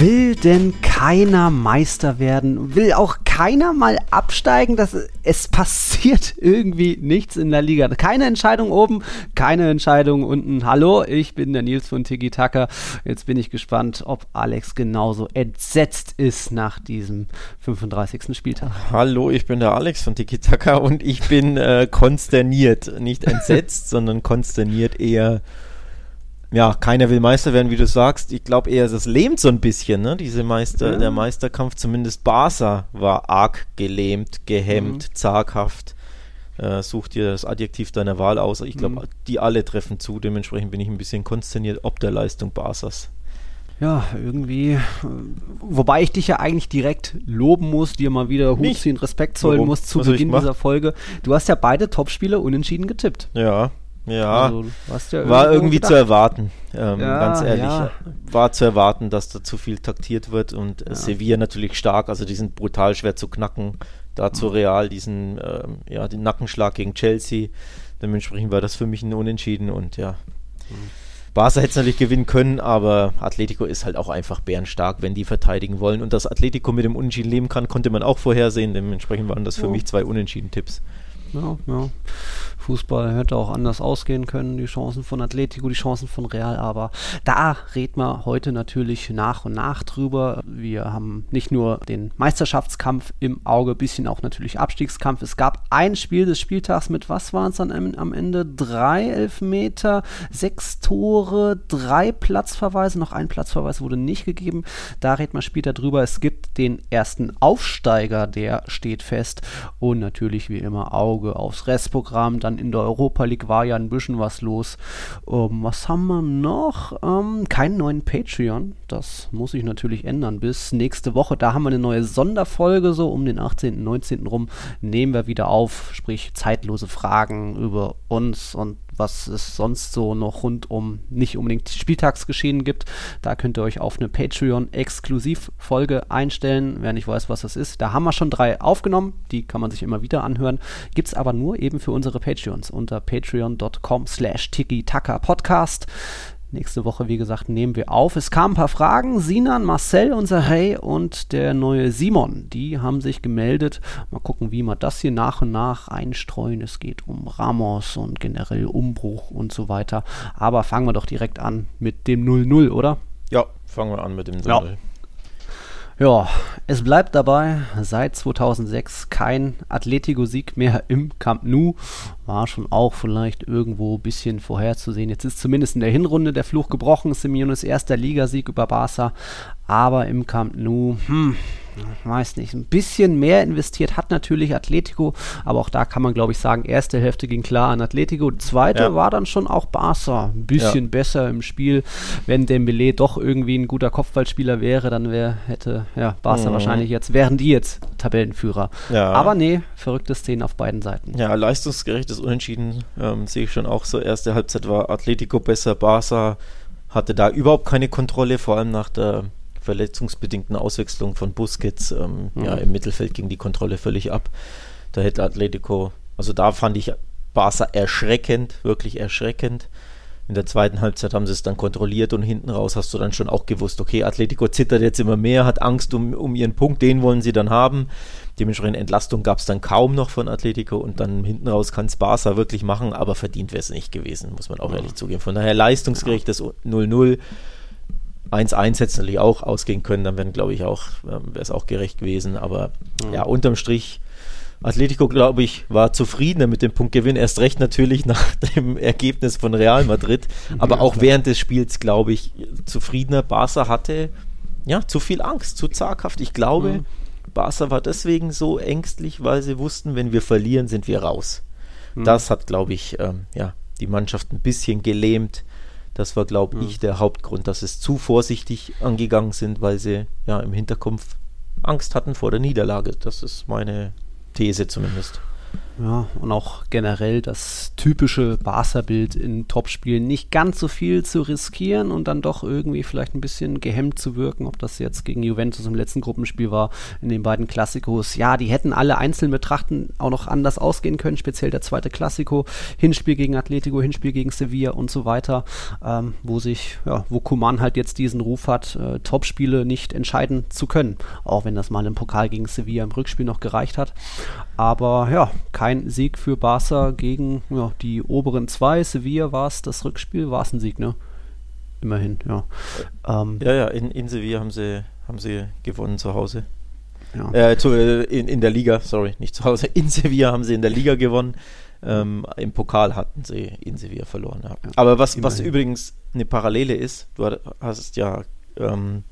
Will denn keiner Meister werden? Will auch keiner mal absteigen? Das, es passiert irgendwie nichts in der Liga. Keine Entscheidung oben, keine Entscheidung unten. Hallo, ich bin der Nils von Tiki Taka. Jetzt bin ich gespannt, ob Alex genauso entsetzt ist nach diesem 35. Spieltag. Hallo, ich bin der Alex von Tiki Taka und ich bin äh, konsterniert. Nicht entsetzt, sondern konsterniert eher ja, keiner will Meister werden, wie du sagst. Ich glaube eher, das lähmt so ein bisschen, ne? Diese Meister, ja. der Meisterkampf, zumindest Barca war arg gelähmt, gehemmt, mhm. zaghaft. Äh, such dir das Adjektiv deiner Wahl aus. Ich glaube, mhm. die alle treffen zu. Dementsprechend bin ich ein bisschen konsterniert ob der Leistung Barca's. Ja, irgendwie. Äh, wobei ich dich ja eigentlich direkt loben muss, dir mal wieder Hut ziehen, Respekt zollen Warum? muss zu Was Beginn dieser Folge. Du hast ja beide Topspiele unentschieden getippt. Ja, ja, also, ja war irgendwie gedacht. zu erwarten, ähm, ja, ganz ehrlich. Ja. War zu erwarten, dass da zu viel taktiert wird und äh, Sevilla natürlich stark, also die sind brutal schwer zu knacken. Dazu mhm. Real diesen, ähm, ja, den Nackenschlag gegen Chelsea. Dementsprechend war das für mich ein Unentschieden und ja. Mhm. Barca hätte es natürlich gewinnen können, aber Atletico ist halt auch einfach bärenstark, wenn die verteidigen wollen. Und dass Atletico mit dem Unentschieden leben kann, konnte man auch vorhersehen. Dementsprechend waren das für mich zwei Unentschieden-Tipps. Ja, ja. Fußball hätte auch anders ausgehen können, die Chancen von Atletico, die Chancen von Real, aber da reden wir heute natürlich nach und nach drüber. Wir haben nicht nur den Meisterschaftskampf im Auge, bisschen auch natürlich Abstiegskampf. Es gab ein Spiel des Spieltags mit, was waren es dann am Ende? Drei Elfmeter, sechs Tore, drei Platzverweise, noch ein Platzverweis wurde nicht gegeben. Da reden wir später drüber. Es gibt den ersten Aufsteiger, der steht fest und natürlich wie immer Auge aufs Restprogramm, dann in der Europa League war ja ein bisschen was los. Ähm, was haben wir noch? Ähm, keinen neuen Patreon. Das muss sich natürlich ändern bis nächste Woche. Da haben wir eine neue Sonderfolge, so um den 18., 19. rum. Nehmen wir wieder auf, sprich zeitlose Fragen über uns und was es sonst so noch rund um nicht unbedingt Spieltagsgeschehen gibt. Da könnt ihr euch auf eine Patreon-Exklusivfolge einstellen. Wer nicht weiß, was das ist, da haben wir schon drei aufgenommen. Die kann man sich immer wieder anhören. Gibt es aber nur eben für unsere Patreons unter patreon.com slash tiki-taka-podcast. Nächste Woche, wie gesagt, nehmen wir auf. Es kamen ein paar Fragen. Sinan, Marcel, unser Hey und der neue Simon, die haben sich gemeldet. Mal gucken, wie wir das hier nach und nach einstreuen. Es geht um Ramos und generell Umbruch und so weiter. Aber fangen wir doch direkt an mit dem 0-0, oder? Ja, fangen wir an mit dem 0-0. Ja. Ja, es bleibt dabei, seit 2006 kein Atletico-Sieg mehr im Camp Nou. War schon auch vielleicht irgendwo ein bisschen vorherzusehen. Jetzt ist zumindest in der Hinrunde der Fluch gebrochen. Simeones erster Ligasieg über Barca. Aber im Camp Nou, hm, weiß nicht, ein bisschen mehr investiert hat natürlich Atletico, aber auch da kann man, glaube ich, sagen, erste Hälfte ging klar an Atletico, zweite ja. war dann schon auch Barca, ein bisschen ja. besser im Spiel. Wenn Dembele doch irgendwie ein guter Kopfballspieler wäre, dann wär, hätte ja, Barca mhm. wahrscheinlich jetzt, wären die jetzt Tabellenführer. Ja. Aber nee, verrückte Szenen auf beiden Seiten. Ja, leistungsgerechtes Unentschieden ähm, sehe ich schon auch so. Erste Halbzeit war Atletico besser, Barca hatte da überhaupt keine Kontrolle, vor allem nach der verletzungsbedingten Auswechslung von Busquets ähm, mhm. ja, im Mittelfeld ging die Kontrolle völlig ab. Da hätte Atletico, also da fand ich Barca erschreckend, wirklich erschreckend. In der zweiten Halbzeit haben sie es dann kontrolliert und hinten raus hast du dann schon auch gewusst, okay, Atletico zittert jetzt immer mehr, hat Angst um, um ihren Punkt, den wollen sie dann haben. Dementsprechend Entlastung gab es dann kaum noch von Atletico und dann hinten raus kann es Barca wirklich machen, aber verdient wäre es nicht gewesen, muss man auch ja. ehrlich zugeben. Von daher leistungsgerechtes 0-0 1-1 hätte es natürlich auch ausgehen können, dann wäre, glaube ich, auch, ähm, wäre es auch gerecht gewesen. Aber mhm. ja, unterm Strich, Atletico, glaube ich, war zufriedener mit dem Punktgewinn. Erst recht natürlich nach dem Ergebnis von Real Madrid. Aber ja, auch klar. während des Spiels, glaube ich, zufriedener. Barca hatte ja zu viel Angst, zu zaghaft. Ich glaube, mhm. Barca war deswegen so ängstlich, weil sie wussten, wenn wir verlieren, sind wir raus. Mhm. Das hat, glaube ich, ähm, ja, die Mannschaft ein bisschen gelähmt. Das war, glaube mhm. ich, der Hauptgrund, dass es zu vorsichtig angegangen sind, weil sie ja im Hinterkopf Angst hatten vor der Niederlage. Das ist meine These zumindest. Ja, und auch generell das typische Barca-Bild in Topspielen nicht ganz so viel zu riskieren und dann doch irgendwie vielleicht ein bisschen gehemmt zu wirken, ob das jetzt gegen Juventus im letzten Gruppenspiel war, in den beiden Klassikos. Ja, die hätten alle einzeln betrachten auch noch anders ausgehen können, speziell der zweite Klassiko, Hinspiel gegen Atletico, Hinspiel gegen Sevilla und so weiter, ähm, wo sich, ja, wo Kuman halt jetzt diesen Ruf hat, äh, Topspiele nicht entscheiden zu können, auch wenn das mal im Pokal gegen Sevilla im Rückspiel noch gereicht hat. Aber ja, kein Sieg für Barca gegen ja, die oberen zwei. Sevilla war es das Rückspiel, war es ein Sieg, ne? Immerhin, ja. Ähm, ja, ja, in, in Sevilla haben sie, haben sie gewonnen zu Hause. Ja. Äh, zu, äh, in, in der Liga, sorry, nicht zu Hause. In Sevilla haben sie in der Liga gewonnen. Ähm, Im Pokal hatten sie in Sevilla verloren. Ja. Aber was, was übrigens eine Parallele ist, du hast ja ähm,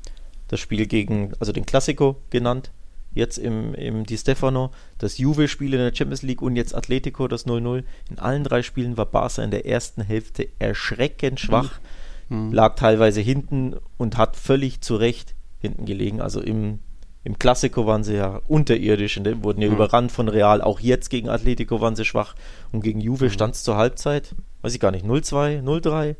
das Spiel gegen, also den Klassiko genannt, jetzt im, im Di Stefano, das Juve-Spiel in der Champions League und jetzt Atletico, das 0-0. In allen drei Spielen war Barca in der ersten Hälfte erschreckend schwach, mhm. lag teilweise hinten und hat völlig zu Recht hinten gelegen. Also im, im Klassiko waren sie ja unterirdisch, und wurden ja mhm. überrannt von Real. Auch jetzt gegen Atletico waren sie schwach und gegen Juve mhm. stand es zur Halbzeit, weiß ich gar nicht, 0-2, 0-3.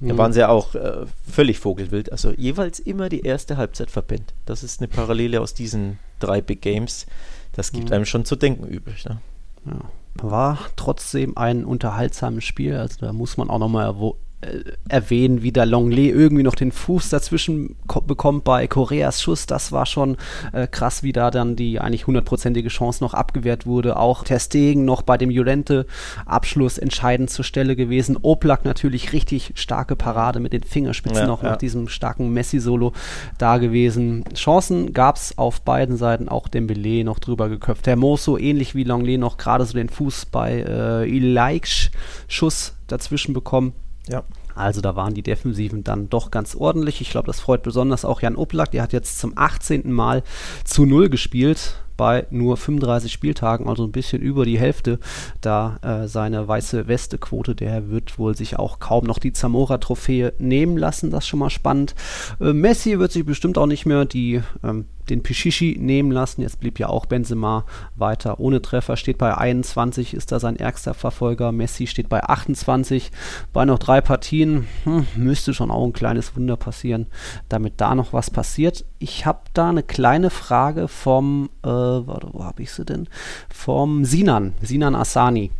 Da waren sie ja auch äh, völlig vogelwild. Also jeweils immer die erste Halbzeit verpennt. Das ist eine Parallele aus diesen drei Big Games. Das gibt mhm. einem schon zu denken übrig. Ne? Ja. War trotzdem ein unterhaltsames Spiel. Also da muss man auch nochmal äh, erwähnen, wie der Longley irgendwie noch den Fuß dazwischen bekommt bei Koreas Schuss. Das war schon äh, krass, wie da dann die eigentlich hundertprozentige Chance noch abgewehrt wurde. Auch Testegen noch bei dem Jolente Abschluss entscheidend zur Stelle gewesen. Oblak natürlich richtig starke Parade mit den Fingerspitzen ja, noch ja. nach diesem starken Messi-Solo da gewesen. Chancen gab es auf beiden Seiten, auch Dembele noch drüber geköpft. Hermoso ähnlich wie Longley noch gerade so den Fuß bei äh, Ilaiksch Schuss dazwischen bekommen. Ja. Also da waren die Defensiven dann doch ganz ordentlich. Ich glaube, das freut besonders auch Jan Oblak. Der hat jetzt zum 18. Mal zu Null gespielt bei nur 35 Spieltagen, also ein bisschen über die Hälfte, da äh, seine weiße Weste-Quote, der wird wohl sich auch kaum noch die Zamora-Trophäe nehmen lassen, das ist schon mal spannend. Äh, Messi wird sich bestimmt auch nicht mehr die ähm, den Pichichi nehmen lassen. Jetzt blieb ja auch Benzema weiter ohne Treffer, steht bei 21, ist da sein ärgster Verfolger. Messi steht bei 28, bei noch drei Partien. Hm, müsste schon auch ein kleines Wunder passieren, damit da noch was passiert. Ich habe da eine kleine Frage vom, äh, warte, wo habe ich sie denn? Vom Sinan, Sinan Asani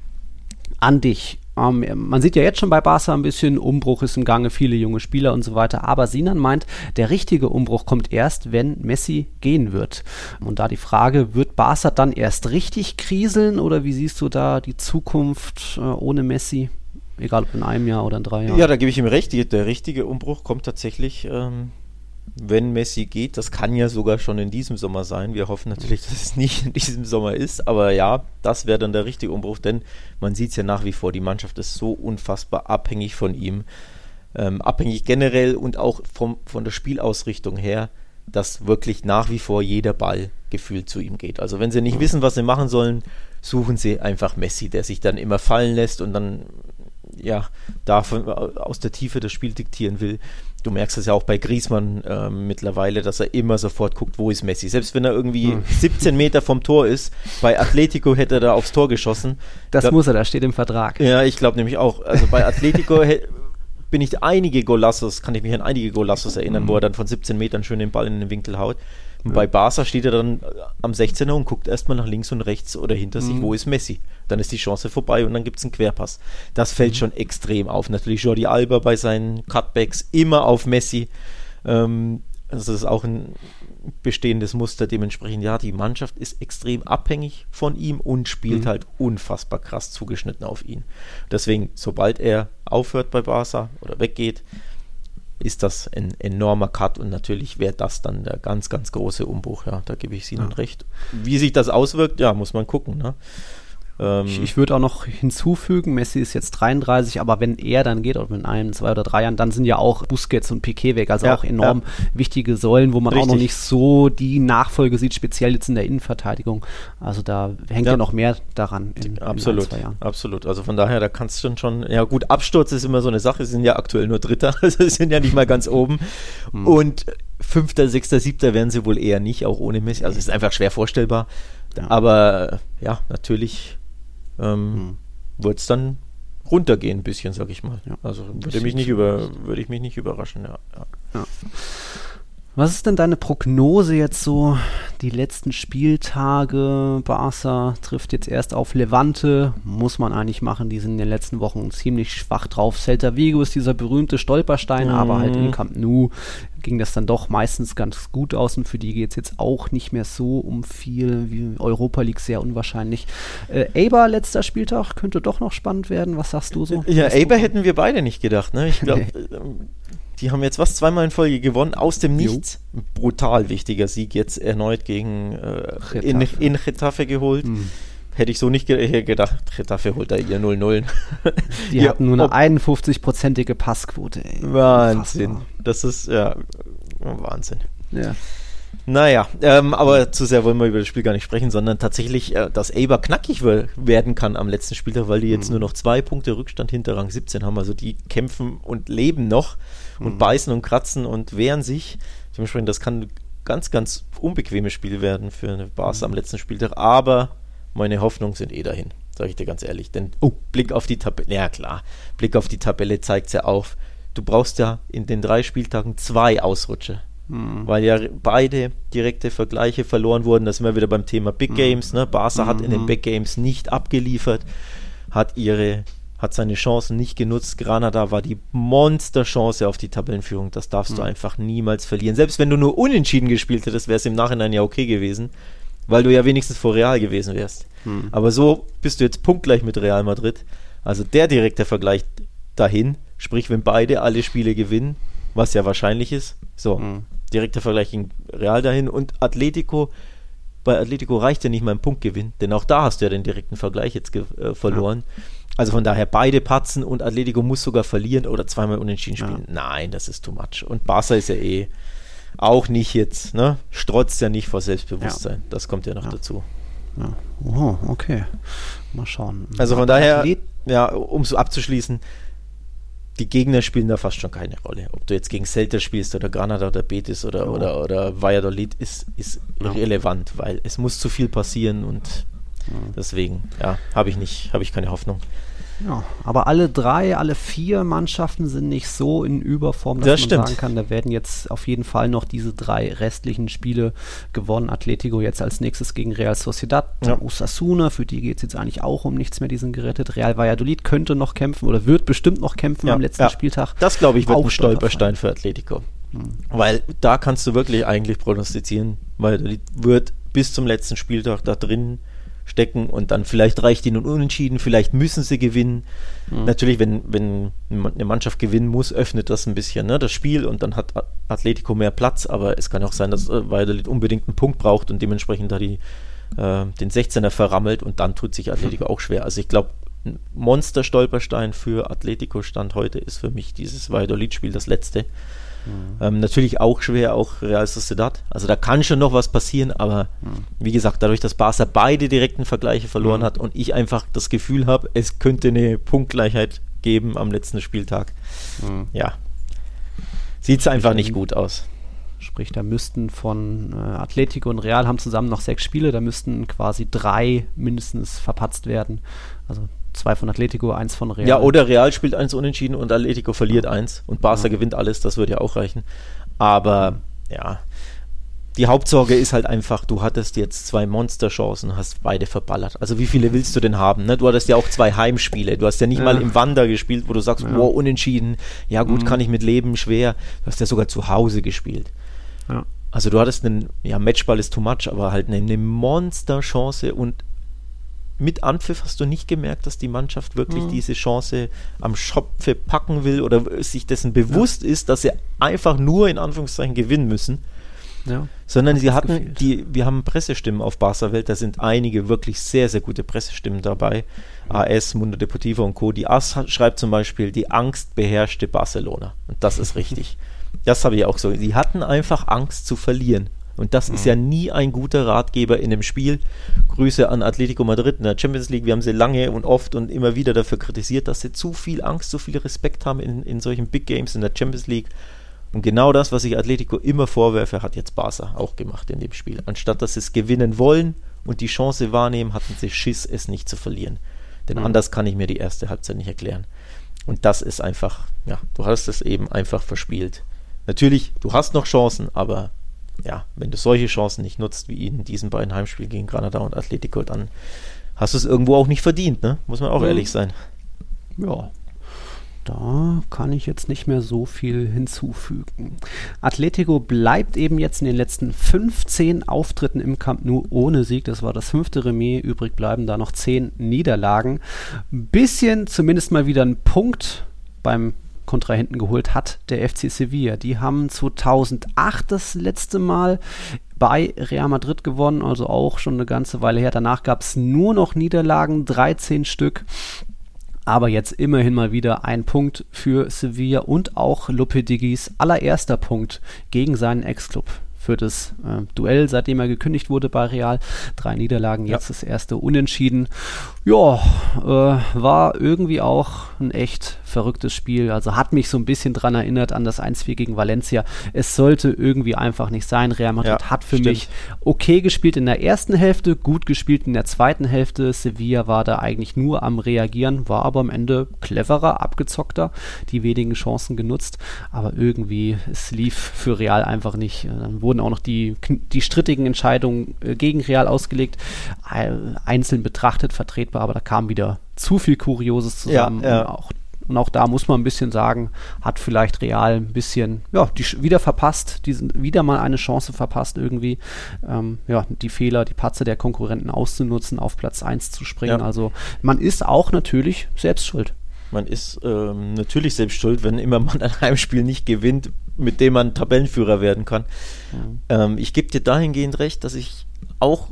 an dich. Ähm, man sieht ja jetzt schon bei Barca ein bisschen, Umbruch ist im Gange, viele junge Spieler und so weiter. Aber Sinan meint, der richtige Umbruch kommt erst, wenn Messi gehen wird. Und da die Frage, wird Barca dann erst richtig kriseln oder wie siehst du da die Zukunft äh, ohne Messi? Egal ob in einem Jahr oder in drei Jahren. Ja, da gebe ich ihm recht. Der richtige Umbruch kommt tatsächlich ähm, wenn Messi geht. Das kann ja sogar schon in diesem Sommer sein. Wir hoffen natürlich, dass es nicht in diesem Sommer ist. Aber ja, das wäre dann der richtige Umbruch, denn man sieht es ja nach wie vor, die Mannschaft ist so unfassbar abhängig von ihm. Ähm, abhängig generell und auch vom, von der Spielausrichtung her, dass wirklich nach wie vor jeder Ball gefühlt zu ihm geht. Also wenn sie nicht wissen, was sie machen sollen, suchen sie einfach Messi, der sich dann immer fallen lässt und dann ja, davon aus der Tiefe das Spiel diktieren will du merkst es ja auch bei Griesmann äh, mittlerweile, dass er immer sofort guckt, wo ist Messi. Selbst wenn er irgendwie hm. 17 Meter vom Tor ist, bei Atletico hätte er da aufs Tor geschossen. Das da, muss er, da steht im Vertrag. Ja, ich glaube nämlich auch. Also bei Atletico bin ich einige Golassos, kann ich mich an einige Golassos erinnern, mhm. wo er dann von 17 Metern schön den Ball in den Winkel haut. Und ja. bei Barca steht er dann am 16er und guckt erstmal nach links und rechts oder hinter mhm. sich, wo ist Messi. Dann ist die Chance vorbei und dann gibt es einen Querpass. Das fällt mhm. schon extrem auf. Natürlich Jordi Alba bei seinen Cutbacks immer auf Messi. Ähm, also das ist auch ein bestehendes Muster. Dementsprechend, ja, die Mannschaft ist extrem abhängig von ihm und spielt mhm. halt unfassbar krass zugeschnitten auf ihn. Deswegen, sobald er aufhört bei Barca oder weggeht, ist das ein enormer Cut und natürlich wäre das dann der ganz, ganz große Umbruch. Ja, da gebe ich Ihnen ja. recht. Wie sich das auswirkt, ja, muss man gucken. Ne? Ähm, ich, ich würde auch noch hinzufügen, Messi ist jetzt 33, aber wenn er dann geht, oder in einem, zwei oder drei Jahren, dann sind ja auch Busquets und Piquet weg, also ja, auch enorm ja. wichtige Säulen, wo man Richtig. auch noch nicht so die Nachfolge sieht, speziell jetzt in der Innenverteidigung. Also da hängt ja, ja noch mehr daran. In, absolut, in absolut. Also von daher, da kannst du schon, ja gut, Absturz ist immer so eine Sache, sie sind ja aktuell nur Dritter, also sie sind ja nicht mal ganz oben. Hm. Und Fünfter, Sechster, Siebter werden sie wohl eher nicht, auch ohne Messi. Also es ist einfach schwer vorstellbar. Aber ja, natürlich ähm, hm. wird es dann runtergehen ein bisschen, sag ich mal. Ja. Also würde mich nicht über, würde ich mich nicht überraschen, ja. ja. ja. Was ist denn deine Prognose jetzt so? Die letzten Spieltage, Barca trifft jetzt erst auf Levante, muss man eigentlich machen, die sind in den letzten Wochen ziemlich schwach drauf. Celta Vigo ist dieser berühmte Stolperstein, mhm. aber halt in Camp Nou ging das dann doch meistens ganz gut aus und für die geht es jetzt auch nicht mehr so um viel, wie Europa League sehr unwahrscheinlich. Äh, Eber, letzter Spieltag, könnte doch noch spannend werden, was sagst du so? Ja, Eber hätten wir beide nicht gedacht, ne? Ich glaube... Nee. Die haben jetzt was zweimal in Folge gewonnen, aus dem Nichts. Jo. Brutal wichtiger Sieg jetzt erneut gegen äh, in, in Getafe geholt. Mhm. Hätte ich so nicht ge gedacht. Getafe holt da ihr 0-0. Die ja, hatten nur eine 51-prozentige Passquote. Ey. Wahnsinn. Unfassbar. Das ist, ja, Wahnsinn. Ja. Naja, ähm, aber zu sehr wollen wir über das Spiel gar nicht sprechen, sondern tatsächlich, äh, dass Eber knackig werden kann am letzten Spieltag, weil die jetzt mhm. nur noch zwei Punkte Rückstand hinter Rang 17 haben. Also die kämpfen und leben noch und mhm. beißen und kratzen und wehren sich. Dementsprechend, das kann ein ganz, ganz unbequemes Spiel werden für eine Barca mhm. am letzten Spieltag. Aber meine Hoffnungen sind eh dahin, sage ich dir ganz ehrlich. Denn oh, Blick auf die Tabelle, ja klar, Blick auf die Tabelle zeigt es ja auf. Du brauchst ja in den drei Spieltagen zwei Ausrutsche. Mhm. Weil ja beide direkte Vergleiche verloren wurden. Da sind wir wieder beim Thema Big mhm. Games. Ne? Barca hat in den mhm. Big Games nicht abgeliefert, hat ihre hat seine Chancen nicht genutzt. Granada war die Monsterchance auf die Tabellenführung. Das darfst mhm. du einfach niemals verlieren. Selbst wenn du nur unentschieden gespielt hättest, wäre es im Nachhinein ja okay gewesen, weil du ja wenigstens vor Real gewesen wärst. Mhm. Aber so bist du jetzt punktgleich mit Real Madrid. Also der direkte Vergleich dahin, sprich, wenn beide alle Spiele gewinnen, was ja wahrscheinlich ist, so, mhm. Direkter Vergleich gegen Real dahin und Atletico bei Atletico reicht ja nicht mal ein Punktgewinn, denn auch da hast du ja den direkten Vergleich jetzt äh, verloren. Ja. Also von daher beide patzen und Atletico muss sogar verlieren oder zweimal unentschieden spielen. Ja. Nein, das ist too much. Und Barca ist ja eh auch nicht jetzt, ne? Strotzt ja nicht vor Selbstbewusstsein. Ja. Das kommt ja noch dazu. Ja. Oh, okay. Mal schauen. Also von daher, ja, um so abzuschließen, die Gegner spielen da fast schon keine Rolle. Ob du jetzt gegen Celta spielst oder Granada oder Betis oder, oh. oder, oder Valladolid ist, ist irrelevant, weil es muss zu viel passieren und deswegen, ja, habe ich nicht, habe ich keine Hoffnung. Ja, aber alle drei, alle vier Mannschaften sind nicht so in Überform, dass das man stimmt. sagen kann, da werden jetzt auf jeden Fall noch diese drei restlichen Spiele gewonnen. Atletico jetzt als nächstes gegen Real Sociedad, ja. Osasuna, für die geht es jetzt eigentlich auch um nichts mehr, die sind gerettet. Real Valladolid könnte noch kämpfen oder wird bestimmt noch kämpfen ja, am letzten ja. Spieltag. Das glaube ich wird auch ein Stolperstein für Atletico. Hm. Weil da kannst du wirklich eigentlich prognostizieren, Valladolid wird bis zum letzten Spieltag da drin stecken und dann vielleicht reicht ihnen unentschieden, vielleicht müssen sie gewinnen. Mhm. Natürlich, wenn, wenn eine Mannschaft gewinnen muss, öffnet das ein bisschen ne, das Spiel und dann hat Atletico mehr Platz, aber es kann auch sein, dass äh, Valladolid unbedingt einen Punkt braucht und dementsprechend da die, äh, den 16er verrammelt und dann tut sich Atletico mhm. auch schwer. Also ich glaube, ein Monster-Stolperstein für Atletico Stand heute ist für mich dieses Valladolid-Spiel das letzte. Mhm. Ähm, natürlich auch schwer, auch Real Sociedad. Also da kann schon noch was passieren, aber mhm. wie gesagt, dadurch, dass Barca beide direkten Vergleiche verloren mhm. hat und ich einfach das Gefühl habe, es könnte eine Punktgleichheit geben am letzten Spieltag. Mhm. Ja. Sieht es einfach nicht gut aus. Sprich, da müssten von äh, Atletico und Real haben zusammen noch sechs Spiele, da müssten quasi drei mindestens verpatzt werden. Also Zwei von Atletico, eins von Real. Ja, oder Real spielt eins unentschieden und Atletico verliert ja. eins und Barca ja. gewinnt alles, das würde ja auch reichen. Aber ja, die Hauptsorge ist halt einfach, du hattest jetzt zwei Monsterchancen, hast beide verballert. Also wie viele willst du denn haben? Ne? Du hattest ja auch zwei Heimspiele. Du hast ja nicht ja. mal im Wander gespielt, wo du sagst, ja. wow, unentschieden. Ja gut, mhm. kann ich mit leben, schwer. Du hast ja sogar zu Hause gespielt. Ja. Also du hattest einen, ja, Matchball ist too much, aber halt eine, eine Monsterchance und mit Anpfiff hast du nicht gemerkt, dass die Mannschaft wirklich mhm. diese Chance am Schopfe packen will oder sich dessen bewusst ja. ist, dass sie einfach nur in Anführungszeichen gewinnen müssen. Ja, sondern sie hatten gefehlt. die, wir haben Pressestimmen auf Barca Welt, da sind einige wirklich sehr, sehr gute Pressestimmen dabei. Mhm. AS, Mundo Deportivo und Co. Die AS schreibt zum Beispiel, die Angst beherrschte Barcelona. Und das ist richtig. das habe ich auch so. Sie hatten einfach Angst zu verlieren. Und das mhm. ist ja nie ein guter Ratgeber in einem Spiel. Grüße an Atletico Madrid in der Champions League. Wir haben sie lange und oft und immer wieder dafür kritisiert, dass sie zu viel Angst, zu viel Respekt haben in, in solchen Big Games in der Champions League. Und genau das, was ich Atletico immer vorwerfe, hat jetzt Barca auch gemacht in dem Spiel. Anstatt dass sie es gewinnen wollen und die Chance wahrnehmen, hatten sie Schiss, es nicht zu verlieren. Denn mhm. anders kann ich mir die erste Halbzeit nicht erklären. Und das ist einfach, ja, du hast es eben einfach verspielt. Natürlich, du hast noch Chancen, aber ja, wenn du solche Chancen nicht nutzt, wie in diesen beiden Heimspielen gegen Granada und Atletico, dann hast du es irgendwo auch nicht verdient, ne? Muss man auch mhm. ehrlich sein. Ja, da kann ich jetzt nicht mehr so viel hinzufügen. Atletico bleibt eben jetzt in den letzten 15 Auftritten im Camp Nou ohne Sieg. Das war das fünfte Remis. Übrig bleiben da noch 10 Niederlagen. Bisschen zumindest mal wieder ein Punkt beim Kontrahenten geholt hat der FC Sevilla. Die haben 2008 das letzte Mal bei Real Madrid gewonnen, also auch schon eine ganze Weile her. Danach gab es nur noch Niederlagen, 13 Stück. Aber jetzt immerhin mal wieder ein Punkt für Sevilla und auch Lopetegis allererster Punkt gegen seinen Ex-Club für das äh, Duell, seitdem er gekündigt wurde bei Real. Drei Niederlagen, jetzt ja. das erste Unentschieden. Ja, äh, war irgendwie auch ein echt verrücktes Spiel. Also hat mich so ein bisschen dran erinnert an das 1-4 gegen Valencia. Es sollte irgendwie einfach nicht sein. Real Madrid ja, hat für stimmt. mich okay gespielt in der ersten Hälfte, gut gespielt in der zweiten Hälfte. Sevilla war da eigentlich nur am Reagieren, war aber am Ende cleverer, abgezockter, die wenigen Chancen genutzt. Aber irgendwie, es lief für Real einfach nicht. Dann wurden auch noch die, die strittigen Entscheidungen äh, gegen Real ausgelegt, einzeln betrachtet, vertretbar, aber da kam wieder zu viel Kurioses zusammen. Ja, ja. Auch und auch da muss man ein bisschen sagen, hat vielleicht Real ein bisschen, ja, die wieder verpasst, diesen, wieder mal eine Chance verpasst, irgendwie, ähm, ja, die Fehler, die Patze der Konkurrenten auszunutzen, auf Platz 1 zu springen. Ja. Also man ist auch natürlich selbst schuld. Man ist ähm, natürlich selbst schuld, wenn immer man ein Heimspiel nicht gewinnt, mit dem man Tabellenführer werden kann. Ja. Ähm, ich gebe dir dahingehend recht, dass ich auch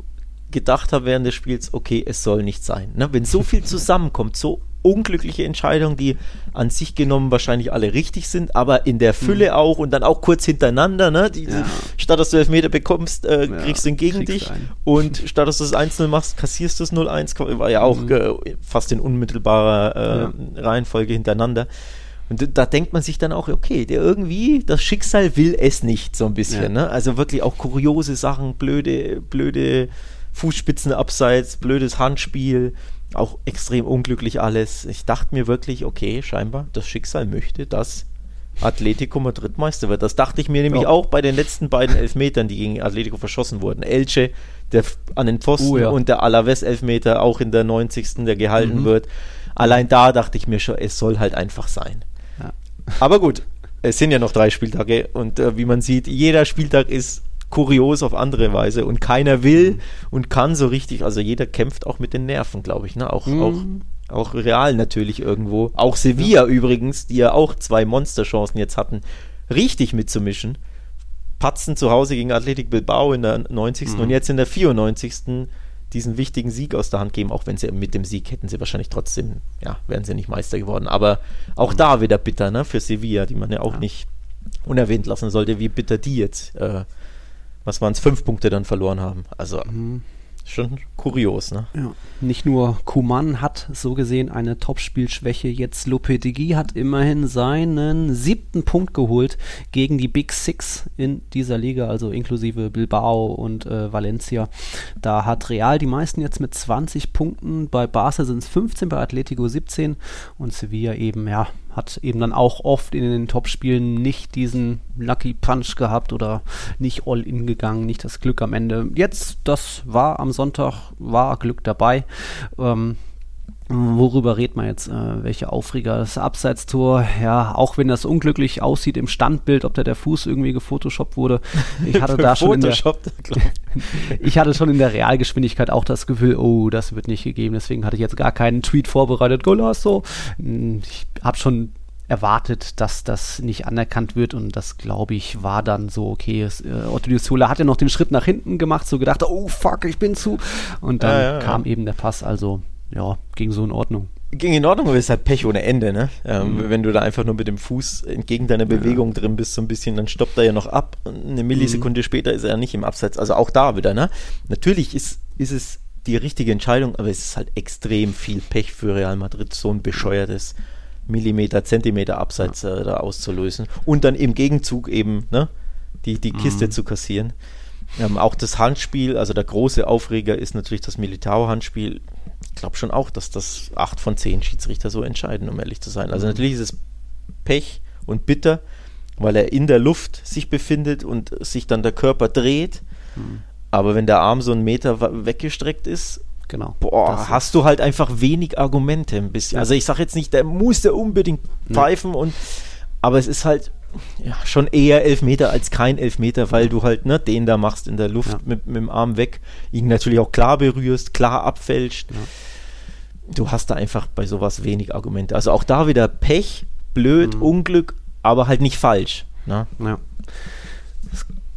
gedacht habe während des Spiels, okay, es soll nicht sein. Ne? Wenn so viel zusammenkommt, so unglückliche Entscheidungen, die an sich genommen wahrscheinlich alle richtig sind, aber in der Fülle mhm. auch und dann auch kurz hintereinander, ne? Die, ja. Statt dass du Elfmeter bekommst, äh, ja, kriegst du ihn gegen dich ein. und statt dass du das 1-0 machst, kassierst du das 0-1, war ja auch mhm. äh, fast in unmittelbarer äh, ja. Reihenfolge hintereinander. Und da denkt man sich dann auch, okay, der irgendwie, das Schicksal will es nicht, so ein bisschen, ne? Also wirklich auch kuriose Sachen, blöde, blöde Fußspitzen abseits, blödes Handspiel, auch extrem unglücklich alles. Ich dachte mir wirklich, okay, scheinbar, das Schicksal möchte, dass Atletico Madrid Meister wird. Das dachte ich mir nämlich ja. auch bei den letzten beiden Elfmetern, die gegen Atletico verschossen wurden. Elche, der an den Pfosten uh, ja. und der Alaves Elfmeter auch in der 90. der gehalten mhm. wird. Allein da dachte ich mir schon, es soll halt einfach sein. Aber gut, es sind ja noch drei Spieltage und äh, wie man sieht, jeder Spieltag ist kurios auf andere Weise und keiner will mhm. und kann so richtig, also jeder kämpft auch mit den Nerven, glaube ich, ne? Auch, mhm. auch auch Real natürlich irgendwo. Auch Sevilla ja. übrigens, die ja auch zwei Monsterchancen jetzt hatten, richtig mitzumischen. Patzen zu Hause gegen Athletic Bilbao in der 90. Mhm. und jetzt in der 94. diesen wichtigen Sieg aus der Hand geben, auch wenn sie mit dem Sieg hätten sie wahrscheinlich trotzdem, ja, wären sie nicht Meister geworden. Aber auch mhm. da wieder bitter, ne, für Sevilla, die man ja auch ja. nicht unerwähnt lassen sollte, wie bitter die jetzt äh, was waren es, fünf Punkte dann verloren haben. Also mhm. Schon kurios, ne? Ja. Nicht nur Kuman hat so gesehen eine Topspielschwäche, jetzt Lopetegui hat immerhin seinen siebten Punkt geholt gegen die Big Six in dieser Liga, also inklusive Bilbao und äh, Valencia. Da hat Real die meisten jetzt mit 20 Punkten, bei Barca sind es 15, bei Atletico 17 und Sevilla eben, ja, hat eben dann auch oft in den Topspielen nicht diesen Lucky Punch gehabt oder nicht all in gegangen, nicht das Glück am Ende. Jetzt, das war am Sonntag, war Glück dabei. Ähm, Worüber redet man jetzt? Äh, welche Aufreger? Das Abseitstor, ja, auch wenn das unglücklich aussieht im Standbild, ob da der Fuß irgendwie gefotoshoppt wurde. Ich hatte da schon in der, ich hatte schon in der Realgeschwindigkeit auch das Gefühl, oh, das wird nicht gegeben. Deswegen hatte ich jetzt gar keinen Tweet vorbereitet. Golasso. Hm, ich habe schon erwartet, dass das nicht anerkannt wird und das glaube ich war dann so okay. Es, äh, Otto Sola hat ja noch den Schritt nach hinten gemacht, so gedacht, oh fuck, ich bin zu und dann ja, ja, kam ja. eben der Pass. Also ja, ging so in Ordnung. Ging in Ordnung, aber es ist halt Pech ohne Ende, ne? Ähm, mhm. Wenn du da einfach nur mit dem Fuß entgegen deiner Bewegung ja. drin bist, so ein bisschen, dann stoppt er ja noch ab. Eine Millisekunde mhm. später ist er ja nicht im Abseits. Also auch da wieder, ne? Natürlich ist, ist es die richtige Entscheidung, aber es ist halt extrem viel Pech für Real Madrid, so ein bescheuertes Millimeter, Zentimeter Abseits ja. äh, da auszulösen. Und dann im Gegenzug eben, ne? Die, die Kiste mhm. zu kassieren. Ähm, auch das Handspiel, also der große Aufreger ist natürlich das Militao-Handspiel glaube schon auch, dass das acht von zehn Schiedsrichter so entscheiden, um ehrlich zu sein. Also mhm. natürlich ist es Pech und bitter, weil er in der Luft sich befindet und sich dann der Körper dreht. Mhm. Aber wenn der Arm so einen Meter weggestreckt ist, genau. Boah, hast du halt einfach wenig Argumente ein bisschen. Ja. Also ich sage jetzt nicht, der muss der unbedingt pfeifen und aber es ist halt ja, schon eher Elfmeter als kein Elfmeter, weil du halt ne, den da machst in der Luft ja. mit, mit, dem Arm weg, ihn natürlich auch klar berührst, klar abfälscht. Ja. Du hast da einfach bei sowas wenig Argumente. Also auch da wieder Pech, blöd, mhm. Unglück, aber halt nicht falsch. Ne? Ja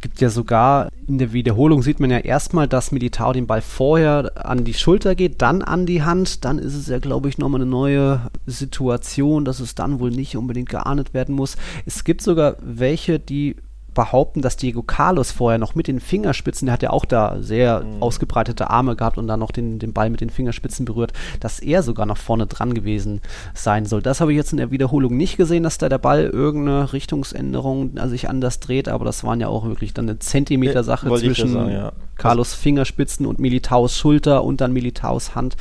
gibt ja sogar, in der Wiederholung sieht man ja erstmal, dass Militao den Ball vorher an die Schulter geht, dann an die Hand. Dann ist es ja, glaube ich, nochmal eine neue Situation, dass es dann wohl nicht unbedingt geahndet werden muss. Es gibt sogar welche, die behaupten, dass Diego Carlos vorher noch mit den Fingerspitzen, der hat ja auch da sehr mhm. ausgebreitete Arme gehabt und dann noch den, den Ball mit den Fingerspitzen berührt, dass er sogar noch vorne dran gewesen sein soll. Das habe ich jetzt in der Wiederholung nicht gesehen, dass da der Ball irgendeine Richtungsänderung also sich anders dreht, aber das waren ja auch wirklich dann eine Zentimeter-Sache ja, zwischen sagen, ja. Carlos Fingerspitzen und Militaus Schulter und dann Militaus Hand.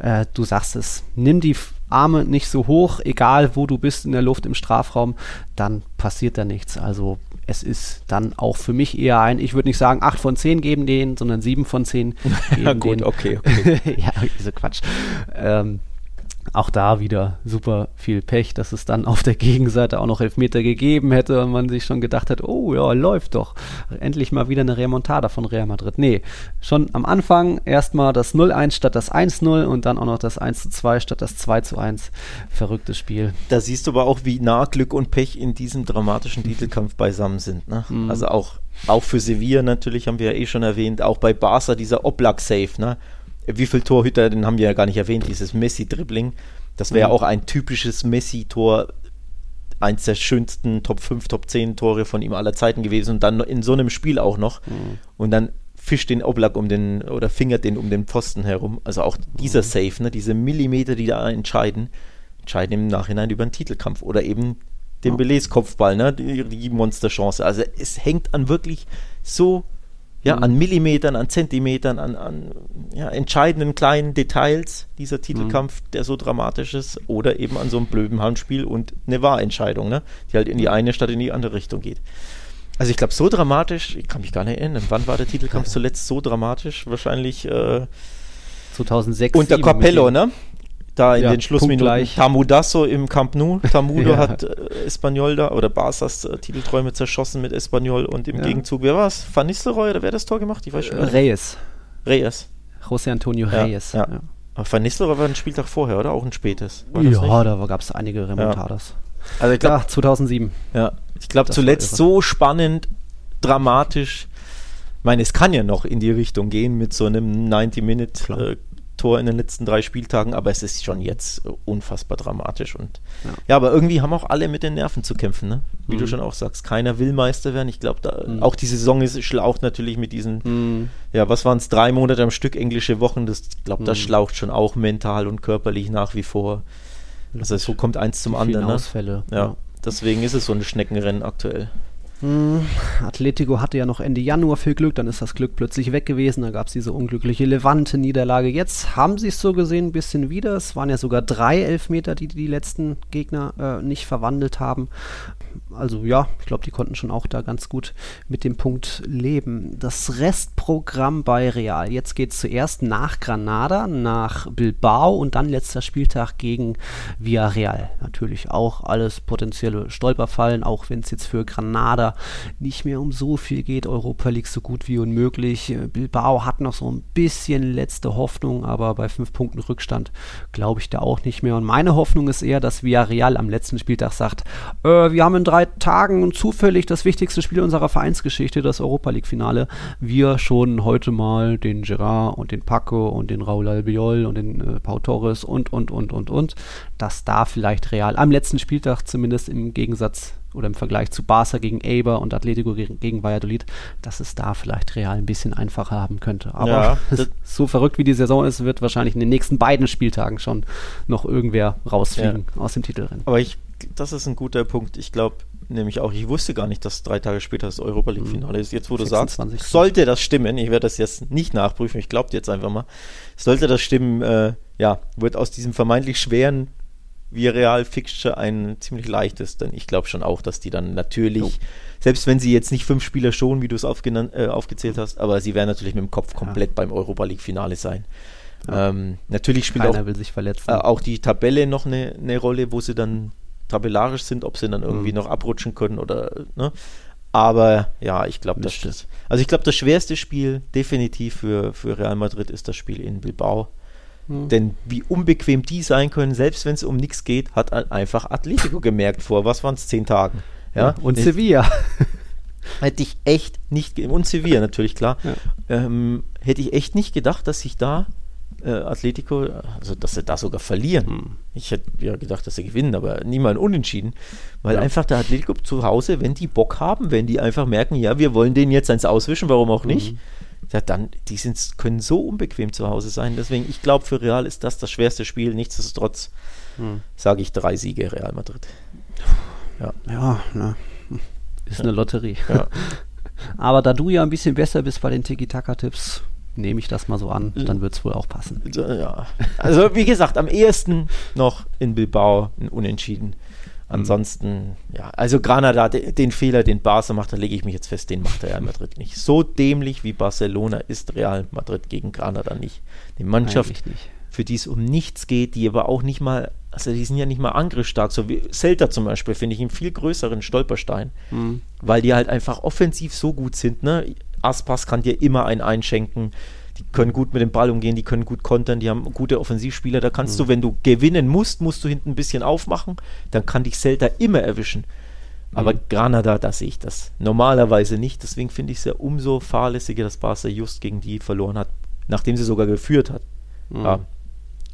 Äh, du sagst es, nimm die Arme nicht so hoch, egal wo du bist in der Luft im Strafraum, dann passiert da nichts. Also es ist dann auch für mich eher ein, ich würde nicht sagen 8 von 10 geben denen, sondern 7 von 10 geben ja, gut, denen. okay, okay. ja, diese Quatsch. Ähm, auch da wieder super viel Pech, dass es dann auf der Gegenseite auch noch Elfmeter gegeben hätte und man sich schon gedacht hat, oh ja, läuft doch. Endlich mal wieder eine Remontada von Real Madrid. Nee, schon am Anfang erstmal das 0-1 statt das 1-0 und dann auch noch das 1-2 statt das 2-1. Verrücktes Spiel. Da siehst du aber auch, wie nah Glück und Pech in diesem dramatischen Titelkampf beisammen sind. Ne? Mhm. Also auch auch für Sevilla natürlich, haben wir ja eh schon erwähnt, auch bei Barca dieser Oblak-Safe, ne? Wie viele Torhüter, den haben wir ja gar nicht erwähnt, dieses Messi-Dribbling. Das wäre mhm. auch ein typisches Messi-Tor, eins der schönsten Top 5, Top 10 Tore von ihm aller Zeiten gewesen und dann in so einem Spiel auch noch. Mhm. Und dann fischt den Oblak um den oder fingert den um den Pfosten herum. Also auch dieser mhm. Save, ne, diese Millimeter, die da entscheiden, entscheiden im Nachhinein über einen Titelkampf oder eben den ja. Belais-Kopfball, ne, die, die Monsterchance. Also es hängt an wirklich so ja, mhm. an Millimetern, an Zentimetern, an, an ja, entscheidenden kleinen Details dieser Titelkampf, mhm. der so dramatisch ist, oder eben an so einem blöden Handspiel und eine Wahrentscheidung, ne, die halt in die eine statt in die andere Richtung geht. Also ich glaube, so dramatisch, ich kann mich gar nicht erinnern, wann war der Titelkampf zuletzt so dramatisch? Wahrscheinlich äh, 2006. Unter Capello, ne? Da in ja, den Schlussminuten. Tamudasso im Camp Nou. Tamudo ja. hat äh, Espanyol da oder Barças äh, Titelträume zerschossen mit Espanyol und im ja. Gegenzug, wer war es? Van Nistelrooy oder wer hat das Tor gemacht? Ich weiß schon. Äh, Reyes. Reyes. José Antonio Reyes. Ja. Aber Van Nistelrooy war ein Spieltag vorher, oder? Auch ein spätes. Ja, da gab es einige Remontadas. Also ich glaube, 2007. Ja, ich glaube zuletzt so spannend, dramatisch. Ich meine, es kann ja noch in die Richtung gehen mit so einem 90-Minute Tor in den letzten drei Spieltagen, aber es ist schon jetzt unfassbar dramatisch. Und ja, ja aber irgendwie haben auch alle mit den Nerven zu kämpfen, ne? Wie mhm. du schon auch sagst. Keiner will Meister werden. Ich glaube, mhm. auch die Saison ist schlaucht natürlich mit diesen, mhm. ja, was waren es, drei Monate am Stück englische Wochen. Das, ich glaube, das mhm. schlaucht schon auch mental und körperlich nach wie vor. Also so kommt eins zum anderen. Ne? Ausfälle. Ja. ja. Deswegen ist es so ein Schneckenrennen aktuell. Hm, Atletico hatte ja noch Ende Januar viel Glück, dann ist das Glück plötzlich weg gewesen, da gab es diese unglückliche Levante-Niederlage. Jetzt haben sie es so gesehen ein bisschen wieder. Es waren ja sogar drei Elfmeter, die die letzten Gegner äh, nicht verwandelt haben also ja, ich glaube, die konnten schon auch da ganz gut mit dem Punkt leben. Das Restprogramm bei Real. Jetzt geht es zuerst nach Granada, nach Bilbao und dann letzter Spieltag gegen Villarreal. Natürlich auch alles potenzielle Stolperfallen, auch wenn es jetzt für Granada nicht mehr um so viel geht. Europa League so gut wie unmöglich. Bilbao hat noch so ein bisschen letzte Hoffnung, aber bei fünf Punkten Rückstand glaube ich da auch nicht mehr. Und meine Hoffnung ist eher, dass Villarreal am letzten Spieltag sagt, äh, wir haben in drei Tagen zufällig das wichtigste Spiel unserer Vereinsgeschichte, das Europa League-Finale, wir schon heute mal den Gerard und den Paco und den Raul Albiol und den äh, Pau Torres und, und, und, und, und, dass da vielleicht Real am letzten Spieltag zumindest im Gegensatz oder im Vergleich zu Barca gegen Eber und Atletico gegen, gegen Valladolid, dass es da vielleicht Real ein bisschen einfacher haben könnte. Aber ja, so verrückt wie die Saison ist, wird wahrscheinlich in den nächsten beiden Spieltagen schon noch irgendwer rausfliegen ja. aus dem Titelrennen. Aber ich das ist ein guter Punkt. Ich glaube nämlich auch, ich wusste gar nicht, dass drei Tage später das Europa League-Finale ist. Jetzt, wo du 26. sagst, sollte das stimmen, ich werde das jetzt nicht nachprüfen, ich glaube jetzt einfach mal, sollte das stimmen, äh, ja, wird aus diesem vermeintlich schweren Villarreal-Fixture ein ziemlich leichtes, denn ich glaube schon auch, dass die dann natürlich, jo. selbst wenn sie jetzt nicht fünf Spieler schon, wie du es äh, aufgezählt hast, aber sie werden natürlich mit dem Kopf komplett ja. beim Europa League-Finale sein. Ja. Ähm, natürlich spielt Keiner auch. Äh, auch die Tabelle noch eine, eine Rolle, wo sie dann tabellarisch sind, ob sie dann irgendwie mhm. noch abrutschen können oder, ne? Aber ja, ich glaube, das ist. Also ich glaube, das schwerste Spiel definitiv für, für Real Madrid ist das Spiel in Bilbao. Mhm. Denn wie unbequem die sein können, selbst wenn es um nichts geht, hat einfach Atletico gemerkt vor, was waren es, zehn Tagen. Ja, ja und Sevilla. Hätte ich echt nicht, und Sevilla natürlich, klar, ja. ähm, hätte ich echt nicht gedacht, dass sich da äh, Atletico, also dass sie da sogar verlieren. Hm. Ich hätte ja gedacht, dass sie gewinnen, aber niemand unentschieden. Weil ja. einfach der Atletico zu Hause, wenn die Bock haben, wenn die einfach merken, ja, wir wollen den jetzt eins auswischen, warum auch nicht, mhm. ja, dann, die sind, können so unbequem zu Hause sein. Deswegen, ich glaube, für Real ist das das schwerste Spiel. Nichtsdestotrotz mhm. sage ich drei Siege Real Madrid. Ja, ja na, ist eine Lotterie. Ja. Aber da du ja ein bisschen besser bist bei den Tiki-Taka-Tipps, nehme ich das mal so an, dann wird es wohl auch passen. Ja. Also wie gesagt, am ehesten noch in Bilbao ein Unentschieden. Ansonsten, ja, also Granada, den, den Fehler, den Barca macht, da lege ich mich jetzt fest, den macht Real Madrid nicht. So dämlich wie Barcelona ist Real Madrid gegen Granada nicht. Die Mannschaft, nicht. für die es um nichts geht, die aber auch nicht mal, also die sind ja nicht mal angriffsstark, so wie Celta zum Beispiel, finde ich einen viel größeren Stolperstein, mhm. weil die halt einfach offensiv so gut sind, ne? Aspas kann dir immer einen einschenken. Die können gut mit dem Ball umgehen, die können gut kontern, die haben gute Offensivspieler. Da kannst mhm. du, wenn du gewinnen musst, musst du hinten ein bisschen aufmachen. Dann kann dich Celta immer erwischen. Aber mhm. Granada, da sehe ich das normalerweise nicht. Deswegen finde ich es ja umso fahrlässiger, dass Barca just gegen die verloren hat, nachdem sie sogar geführt hat. Mhm. Ja.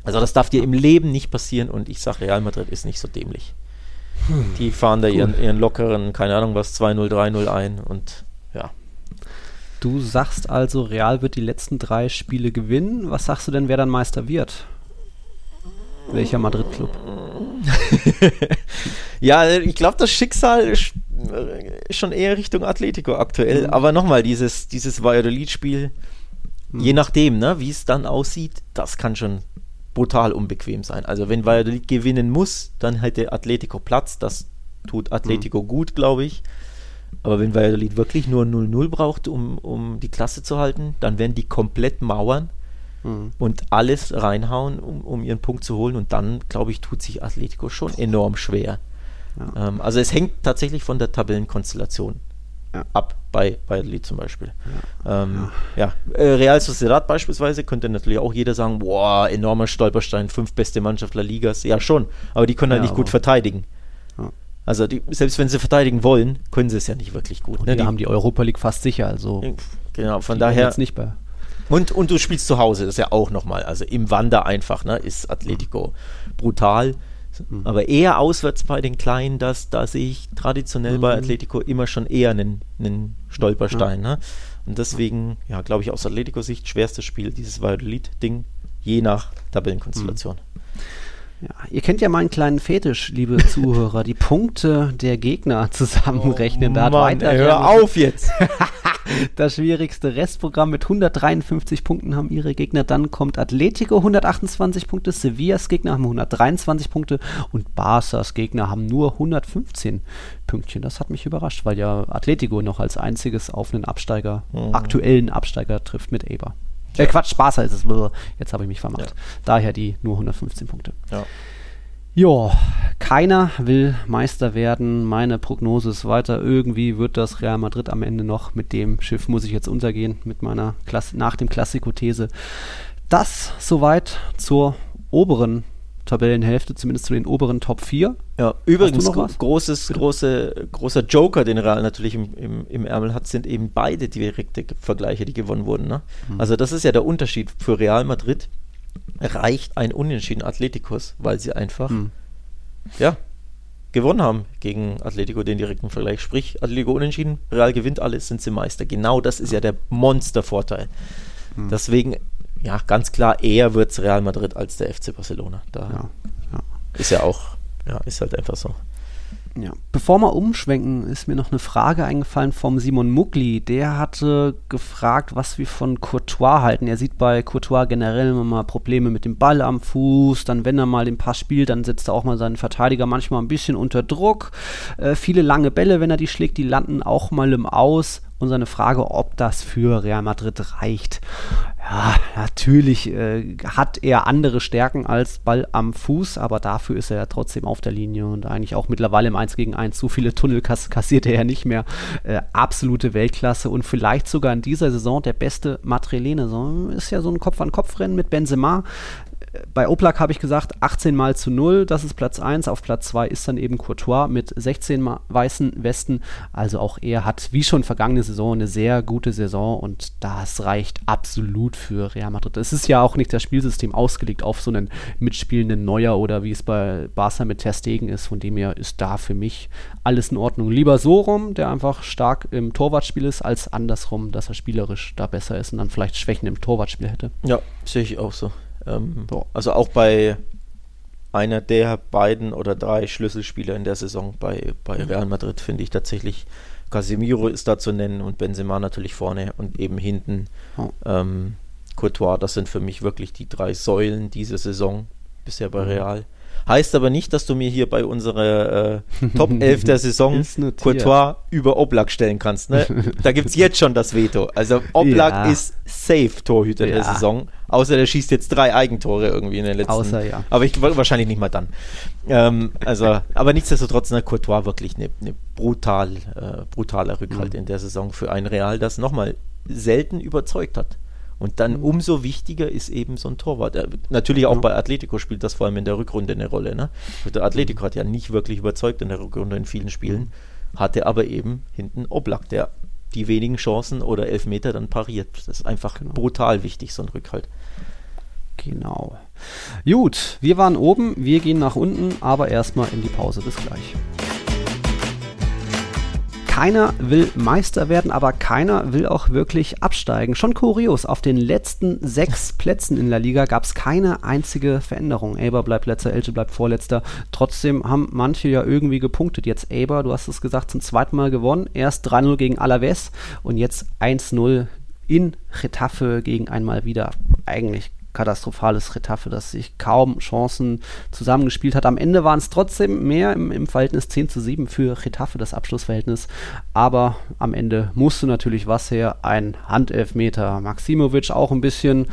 Also das darf dir im Leben nicht passieren und ich sage, Real Madrid ist nicht so dämlich. Hm. Die fahren da cool. ihren, ihren lockeren, keine Ahnung was, 2-0, 3-0 ein und ja, Du sagst also, Real wird die letzten drei Spiele gewinnen. Was sagst du denn, wer dann Meister wird? Welcher Madrid-Club? ja, ich glaube, das Schicksal ist schon eher Richtung Atletico aktuell. Mhm. Aber nochmal, dieses, dieses Valladolid-Spiel, mhm. je nachdem, ne, wie es dann aussieht, das kann schon brutal unbequem sein. Also wenn Valladolid gewinnen muss, dann hätte Atletico Platz. Das tut Atletico mhm. gut, glaube ich. Aber wenn Valladolid wirklich nur 0-0 braucht, um, um die Klasse zu halten, dann werden die komplett mauern mhm. und alles reinhauen, um, um ihren Punkt zu holen. Und dann, glaube ich, tut sich Atletico schon enorm schwer. Ja. Ähm, also es hängt tatsächlich von der Tabellenkonstellation ja. ab, bei Valladolid zum Beispiel. Ja, ähm, ja. Äh, Real Sociedad beispielsweise könnte natürlich auch jeder sagen, boah, enormer Stolperstein, fünf beste Mannschaft La Ligas. Ja, schon, aber die können halt nicht gut verteidigen. Also die, selbst wenn sie verteidigen wollen, können sie es ja nicht wirklich gut. Und ne? die haben die Europa League fast sicher, also genau, von daher jetzt nicht bei. Und, und du spielst zu Hause, das ist ja auch nochmal, also im Wander einfach, ne, ist Atletico brutal. Mhm. Aber eher auswärts bei den Kleinen, das, da sehe ich traditionell mhm. bei Atletico immer schon eher einen, einen Stolperstein. Mhm. Ne? Und deswegen, ja, glaube ich, aus Atletico-Sicht schwerstes Spiel, dieses Valladolid-Ding, je nach Tabellenkonstellation. Mhm. Ja, ihr kennt ja meinen kleinen Fetisch, liebe Zuhörer, die Punkte der Gegner zusammenrechnen. Oh, da Mann, ey, hör auf jetzt! das schwierigste Restprogramm mit 153 Punkten haben ihre Gegner. Dann kommt Atletico 128 Punkte, Sevillas Gegner haben 123 Punkte und Barças Gegner haben nur 115 Pünktchen. Das hat mich überrascht, weil ja Atletico noch als einziges auf einen Absteiger, mhm. aktuellen Absteiger trifft mit Eber. Äh, Quatsch, Spaß heißt es. Jetzt habe ich mich vermacht. Ja. Daher die nur 115 Punkte. Ja. Jo, keiner will Meister werden. Meine Prognose ist weiter. Irgendwie wird das Real Madrid am Ende noch. Mit dem Schiff muss ich jetzt untergehen, mit meiner Klasse, nach dem Klassiko-These. Das soweit zur oberen Tabellenhälfte, zumindest zu den oberen Top 4. Ja, übrigens großes, große, großer Joker, den Real natürlich im, im, im Ärmel hat, sind eben beide direkte Vergleiche, die gewonnen wurden. Ne? Mhm. Also das ist ja der Unterschied. Für Real Madrid reicht ein Unentschieden Atletikus, weil sie einfach mhm. ja, gewonnen haben gegen Atletico den direkten Vergleich. Sprich, Atletico unentschieden, Real gewinnt alles, sind sie Meister. Genau das ist ja der Monstervorteil. Mhm. Deswegen ja, ganz klar, eher wird es Real Madrid als der FC Barcelona. Da ja, ja. ist ja auch, ja, ist halt einfach so. Ja. Bevor wir umschwenken, ist mir noch eine Frage eingefallen vom Simon Muckli. Der hatte gefragt, was wir von Courtois halten. Er sieht bei Courtois generell immer mal Probleme mit dem Ball am Fuß. Dann, wenn er mal den Pass spielt, dann setzt er auch mal seinen Verteidiger manchmal ein bisschen unter Druck. Äh, viele lange Bälle, wenn er die schlägt, die landen auch mal im Aus und seine Frage, ob das für Real Madrid reicht. Ja, natürlich äh, hat er andere Stärken als Ball am Fuß, aber dafür ist er ja trotzdem auf der Linie und eigentlich auch mittlerweile im 1 gegen 1 so viele Tunnel kass kassiert er ja nicht mehr. Äh, absolute Weltklasse und vielleicht sogar in dieser Saison der beste Madrilene. Ist ja so ein Kopf-an-Kopf-Rennen mit Benzema bei Oblak habe ich gesagt 18 mal zu 0, das ist Platz 1. Auf Platz 2 ist dann eben Courtois mit 16 weißen Westen. Also auch er hat wie schon vergangene Saison eine sehr gute Saison und das reicht absolut für Real Madrid. Es ist ja auch nicht das Spielsystem ausgelegt auf so einen mitspielenden Neuer oder wie es bei Barca mit Ter Stegen ist. Von dem her ist da für mich alles in Ordnung. Lieber so rum, der einfach stark im Torwartspiel ist, als andersrum, dass er spielerisch da besser ist und dann vielleicht Schwächen im Torwartspiel hätte. Ja, sehe ich auch so. Ähm, also auch bei einer der beiden oder drei Schlüsselspieler in der Saison bei, bei mhm. Real Madrid finde ich tatsächlich, Casemiro ist da zu nennen und Benzema natürlich vorne und eben hinten oh. ähm, Courtois. Das sind für mich wirklich die drei Säulen dieser Saison bisher bei mhm. Real. Heißt aber nicht, dass du mir hier bei unserer äh, Top 11 der Saison Courtois über Oblak stellen kannst. Ne? Da gibt es jetzt schon das Veto. Also Oblak ja. ist safe Torhüter ja. der Saison. Außer der schießt jetzt drei Eigentore irgendwie in den letzten. Außer, ja. Aber ich wahrscheinlich nicht mal dann. Ähm, also, aber nichtsdestotrotz, ne, Courtois wirklich eine ne brutal, äh, brutaler Rückhalt mhm. in der Saison für ein Real, das nochmal selten überzeugt hat. Und dann mhm. umso wichtiger ist eben so ein Torwart. Äh, natürlich auch ja. bei Atletico spielt das vor allem in der Rückrunde eine Rolle. Ne? Der Atletico mhm. hat ja nicht wirklich überzeugt in der Rückrunde in vielen Spielen, hatte aber eben hinten Oblak, der die wenigen Chancen oder Elfmeter dann pariert. Das ist einfach genau. brutal wichtig, so ein Rückhalt. Genau. Gut, wir waren oben, wir gehen nach unten, aber erstmal in die Pause. Bis gleich. Keiner will Meister werden, aber keiner will auch wirklich absteigen. Schon kurios, auf den letzten sechs Plätzen in der Liga gab es keine einzige Veränderung. Eber bleibt letzter, Elche bleibt vorletzter. Trotzdem haben manche ja irgendwie gepunktet. Jetzt Eber, du hast es gesagt, zum zweiten Mal gewonnen. Erst 3-0 gegen Alaves und jetzt 1-0 in Retafe gegen einmal wieder eigentlich katastrophales Retafe, das sich kaum Chancen zusammengespielt hat. Am Ende waren es trotzdem mehr im, im, Verhältnis 10 zu 7 für Retafe, das Abschlussverhältnis. Aber am Ende musste natürlich was her, ein Handelfmeter. Maximovic auch ein bisschen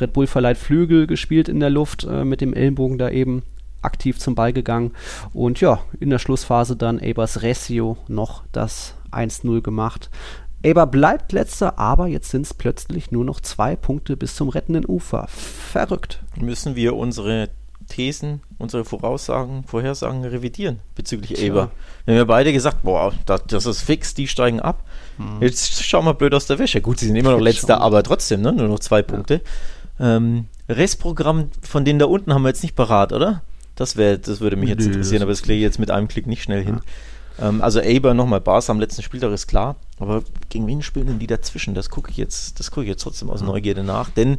Red Bull verleiht Flügel gespielt in der Luft äh, mit dem Ellenbogen da eben aktiv zum Ball gegangen. Und ja, in der Schlussphase dann Ebers Recio noch das 1-0 gemacht. Eber bleibt letzter, aber jetzt sind es plötzlich nur noch zwei Punkte bis zum rettenden Ufer. Verrückt. Müssen wir unsere Thesen, unsere Voraussagen, Vorhersagen revidieren bezüglich Tja. Eber. Wir haben ja beide gesagt, boah, das, das ist fix, die steigen ab. Hm. Jetzt schauen wir blöd aus der Wäsche. Gut, sie sind immer noch letzter, aber trotzdem, ne? nur noch zwei Punkte. Ja. Ähm, Restprogramm von denen da unten haben wir jetzt nicht parat, oder? Das, wär, das würde mich jetzt interessieren, aber das kriege ich jetzt mit einem Klick nicht schnell hin. Ähm, also Aber nochmal, Bars am letzten Spieltag ist klar, aber gegen wen spielen denn die dazwischen? Das gucke ich jetzt, das gucke ich jetzt trotzdem aus Neugierde nach, denn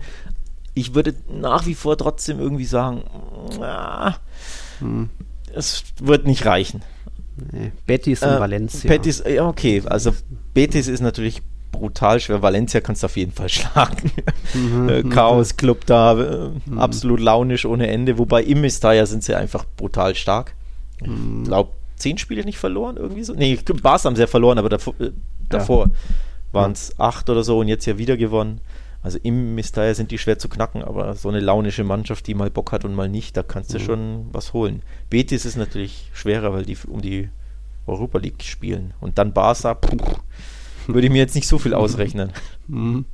ich würde nach wie vor trotzdem irgendwie sagen, ah, hm. es wird nicht reichen. Nee, Betis und äh, Valencia. Betis, ja, okay, also Betis ist natürlich brutal schwer. Valencia kannst du auf jeden Fall schlagen. Mhm, äh, Chaos Club da, äh, mhm. absolut launisch ohne Ende. Wobei im Mestalla sind sie einfach brutal stark. Ich mhm. glaube, zehn Spiele nicht verloren, irgendwie so. Nee, Bars haben sie ja verloren, aber davor, äh, davor ja. waren es acht oder so und jetzt ja wieder gewonnen. Also im Mistaya sind die schwer zu knacken, aber so eine launische Mannschaft, die mal Bock hat und mal nicht, da kannst du mhm. schon was holen. Betis ist natürlich schwerer, weil die um die Europa League spielen. Und dann Barca, puh, würde ich mir jetzt nicht so viel ausrechnen. Mhm.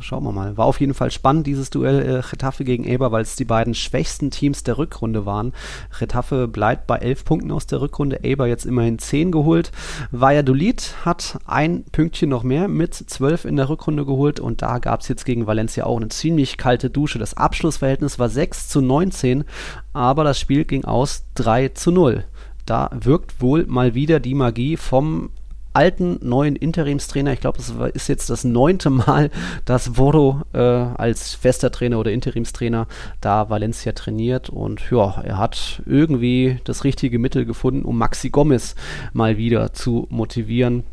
Schauen wir mal. War auf jeden Fall spannend, dieses Duell äh, Getafe gegen Eber, weil es die beiden schwächsten Teams der Rückrunde waren. Getafe bleibt bei elf Punkten aus der Rückrunde, Eber jetzt immerhin zehn geholt. Valladolid hat ein Pünktchen noch mehr mit zwölf in der Rückrunde geholt und da gab es jetzt gegen Valencia auch eine ziemlich kalte Dusche. Das Abschlussverhältnis war 6 zu 19, aber das Spiel ging aus 3 zu 0. Da wirkt wohl mal wieder die Magie vom alten, neuen Interimstrainer. Ich glaube, es ist jetzt das neunte Mal, dass Voro äh, als fester Trainer oder Interimstrainer da Valencia trainiert. Und ja, er hat irgendwie das richtige Mittel gefunden, um Maxi Gomez mal wieder zu motivieren.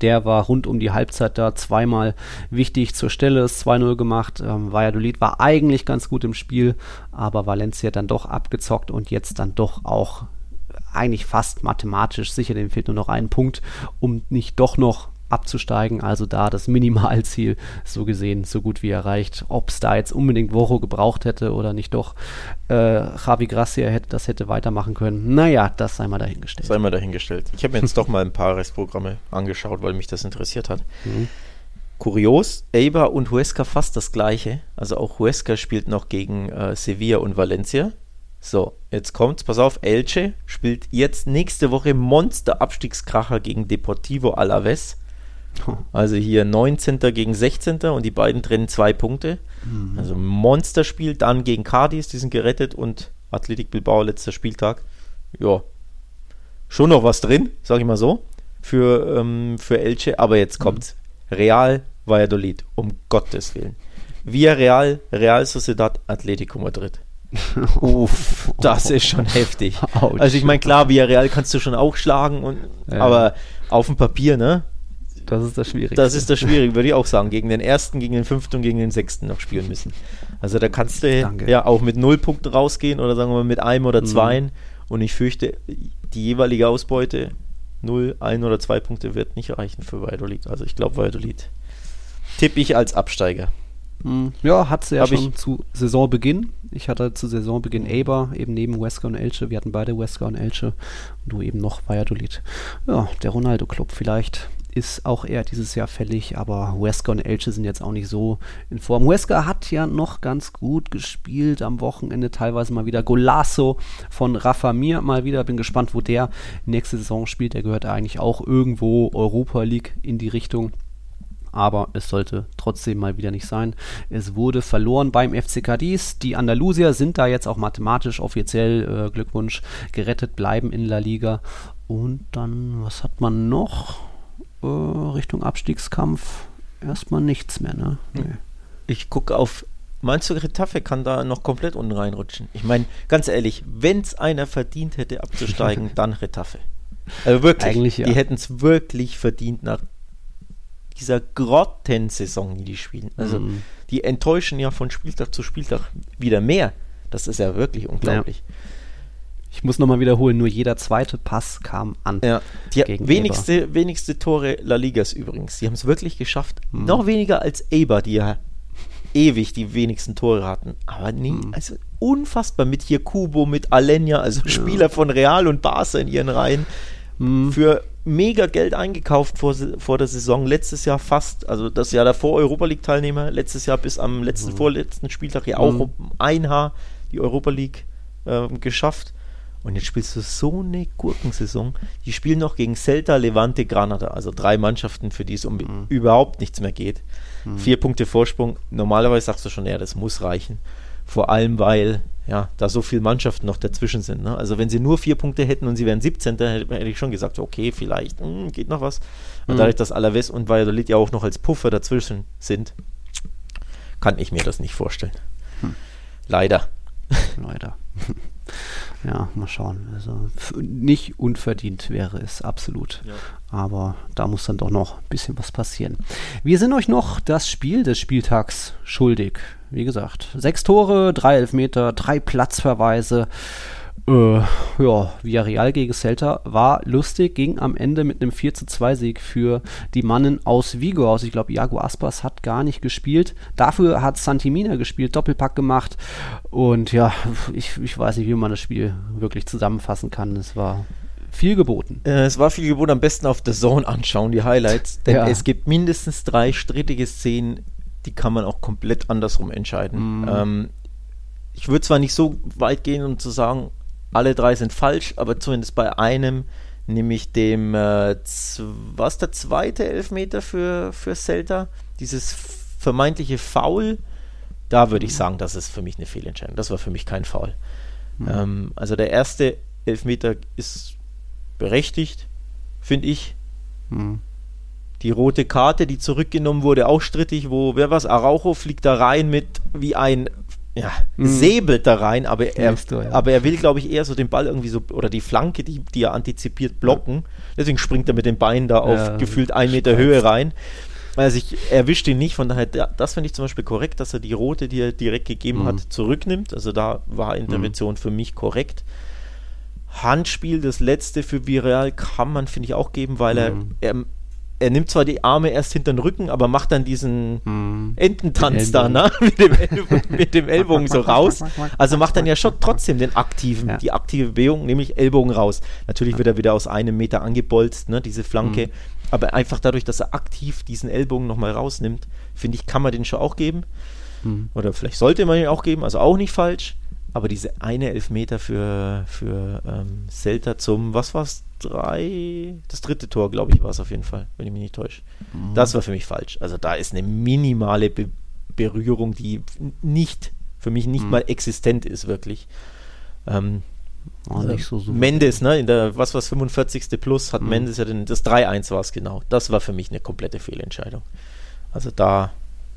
Der war rund um die Halbzeit da zweimal wichtig zur Stelle, ist 2-0 gemacht. Ähm, Valladolid war eigentlich ganz gut im Spiel, aber Valencia dann doch abgezockt und jetzt dann doch auch eigentlich fast mathematisch sicher, dem fehlt nur noch ein Punkt, um nicht doch noch abzusteigen. Also da das Minimalziel so gesehen so gut wie erreicht. Ob es da jetzt unbedingt Woche gebraucht hätte oder nicht doch äh, Javi Gracia hätte das hätte weitermachen können. Naja, das sei mal dahingestellt. Sei mal dahingestellt. Ich habe mir jetzt doch mal ein paar Restprogramme angeschaut, weil mich das interessiert hat. Mhm. Kurios, Eibar und Huesca fast das gleiche. Also auch Huesca spielt noch gegen äh, Sevilla und Valencia. So, jetzt kommt's, pass auf, Elche spielt jetzt nächste Woche Monster-Abstiegskracher gegen Deportivo Alaves. Also hier 19. gegen 16. und die beiden trennen zwei Punkte. Mhm. Also Monsterspiel, dann gegen Cadiz, die sind gerettet und Athletic Bilbao letzter Spieltag. Ja, schon noch was drin, sag ich mal so, für, ähm, für Elche. Aber jetzt kommt's. Mhm. Real Valladolid, um Gottes Willen. Via Real, Real Sociedad, Atletico Madrid. Uff, das ist schon heftig. Ouch. Also ich meine, klar, Via Real kannst du schon auch schlagen, und, ja. aber auf dem Papier, ne? Das ist das Schwierige. Das ist das Schwierige, würde ich auch sagen. Gegen den ersten, gegen den fünften und gegen den sechsten noch spielen müssen. Also da kannst du Danke. ja auch mit null Punkten rausgehen oder sagen wir mal mit einem oder mhm. zweien. Mhm. Und ich fürchte, die jeweilige Ausbeute, null, ein oder zwei Punkte, wird nicht reichen für Valladolid. Also ich glaube, Valladolid tippe ich als Absteiger. Hm, ja, hat sie ja Hab schon zu Saisonbeginn. Ich hatte zu Saisonbeginn Eber, eben neben Wesker und Elche. Wir hatten beide Wesker und Elche. Und du eben noch Valladolid. Ja, der Ronaldo-Club vielleicht ist auch eher dieses Jahr fällig, aber Wesker und Elche sind jetzt auch nicht so in Form. Wesker hat ja noch ganz gut gespielt am Wochenende, teilweise mal wieder Golasso von Rafa Mir mal wieder. Bin gespannt, wo der nächste Saison spielt. Der gehört eigentlich auch irgendwo Europa League in die Richtung aber es sollte trotzdem mal wieder nicht sein. Es wurde verloren beim FC Cadiz. Die Andalusier sind da jetzt auch mathematisch offiziell, äh, Glückwunsch, gerettet, bleiben in La Liga. Und dann, was hat man noch? Äh, Richtung Abstiegskampf erstmal nichts mehr, ne? Nee. Ich gucke auf. Meinst du, Retafe kann da noch komplett unten reinrutschen? Ich meine, ganz ehrlich, wenn es einer verdient hätte abzusteigen, dann Retafe. Also wirklich, Eigentlich, ja. die hätten es wirklich verdient nach dieser Grottensaison, die die spielen. Also mhm. die enttäuschen ja von Spieltag zu Spieltag wieder mehr. Das ist ja wirklich unglaublich. Ja. Ich muss nochmal wiederholen, nur jeder zweite Pass kam an. Ja, die wenigste, wenigste Tore La Ligas übrigens. Die haben es wirklich geschafft. Mhm. Noch weniger als Eber, die ja ewig die wenigsten Tore hatten. Aber nee, mhm. also unfassbar mit hier Kubo, mit Alenia, also Spieler ja. von Real und Barca in ihren Reihen. Mhm. Für mega Geld eingekauft vor, vor der Saison. Letztes Jahr fast, also das Jahr davor Europa League Teilnehmer. Letztes Jahr bis am letzten, mhm. vorletzten Spieltag ja auch mhm. um ein Haar die Europa League äh, geschafft. Und jetzt spielst du so eine Gurkensaison. Die spielen noch gegen Celta, Levante, Granada. Also drei Mannschaften, für die es um mhm. überhaupt nichts mehr geht. Mhm. Vier Punkte Vorsprung. Normalerweise sagst du schon, ja, das muss reichen. Vor allem, weil ja, da so viele Mannschaften noch dazwischen sind. Ne? Also wenn sie nur vier Punkte hätten und sie wären 17., hätte, hätte ich schon gesagt, okay, vielleicht mh, hm, geht noch was. Und mhm. dadurch, dass Alaves und Valladolid ja auch noch als Puffer dazwischen sind, kann ich mir das nicht vorstellen. Hm. Leider. Leider. ja, mal schauen. Also nicht unverdient wäre es absolut. Ja. Aber da muss dann doch noch ein bisschen was passieren. Wir sind euch noch das Spiel des Spieltags schuldig. Wie gesagt, sechs Tore, drei Elfmeter, drei Platzverweise. Äh, ja, Villarreal gegen Celta war lustig, ging am Ende mit einem 4 zu 2 Sieg für die Mannen aus Vigo aus. Ich glaube, Iago Aspas hat gar nicht gespielt. Dafür hat Santimina gespielt, Doppelpack gemacht. Und ja, ich, ich weiß nicht, wie man das Spiel wirklich zusammenfassen kann. Es war viel geboten. Äh, es war viel geboten. Am besten auf The Zone anschauen, die Highlights. Denn ja. es gibt mindestens drei strittige Szenen, die kann man auch komplett andersrum entscheiden. Mm. Ähm, ich würde zwar nicht so weit gehen, um zu sagen, alle drei sind falsch, aber zumindest bei einem, nämlich dem, äh, was der zweite Elfmeter für, für Celta, dieses vermeintliche Foul, da würde ich mhm. sagen, das ist für mich eine Fehlentscheidung. Das war für mich kein Foul. Mhm. Ähm, also der erste Elfmeter ist berechtigt, finde ich. Hm. Die rote Karte, die zurückgenommen wurde, auch strittig, wo, wer was, Araujo fliegt da rein mit wie ein ja, mhm. säbelt da rein, aber er, du, ja. aber er will, glaube ich, eher so den Ball irgendwie so, oder die Flanke, die, die er antizipiert, blocken. Deswegen springt er mit den Beinen da auf ja, gefühlt ein Meter Höhe rein. Also ich erwischt ihn nicht, von daher, das finde ich zum Beispiel korrekt, dass er die rote, die er direkt gegeben mhm. hat, zurücknimmt. Also da war Intervention mhm. für mich korrekt. Handspiel, das letzte für Vireal kann man, finde ich, auch geben, weil er, mhm. er er nimmt zwar die Arme erst hinter den Rücken, aber macht dann diesen hm. Ententanz da, ne? mit, dem Ellbogen, mit dem Ellbogen so raus. Also macht dann ja schon trotzdem den aktiven, ja. die aktive Bewegung, nämlich Ellbogen raus. Natürlich wird er wieder aus einem Meter angebolzt, ne, diese Flanke. Hm. Aber einfach dadurch, dass er aktiv diesen Ellbogen nochmal rausnimmt, finde ich, kann man den schon auch geben. Hm. Oder vielleicht sollte man ihn auch geben, also auch nicht falsch. Aber diese eine Elfmeter für, für ähm, Celta zum, was war es, drei, das dritte Tor, glaube ich, war es auf jeden Fall, wenn ich mich nicht täusche. Mhm. Das war für mich falsch. Also da ist eine minimale Be Berührung, die nicht, für mich nicht mhm. mal existent ist, wirklich. Ähm, Oh, nicht so. Mendes, ne, in der, was war 45. plus, hat mhm. Mendes ja den, das 3-1 war es genau. Das war für mich eine komplette Fehlentscheidung. Also da,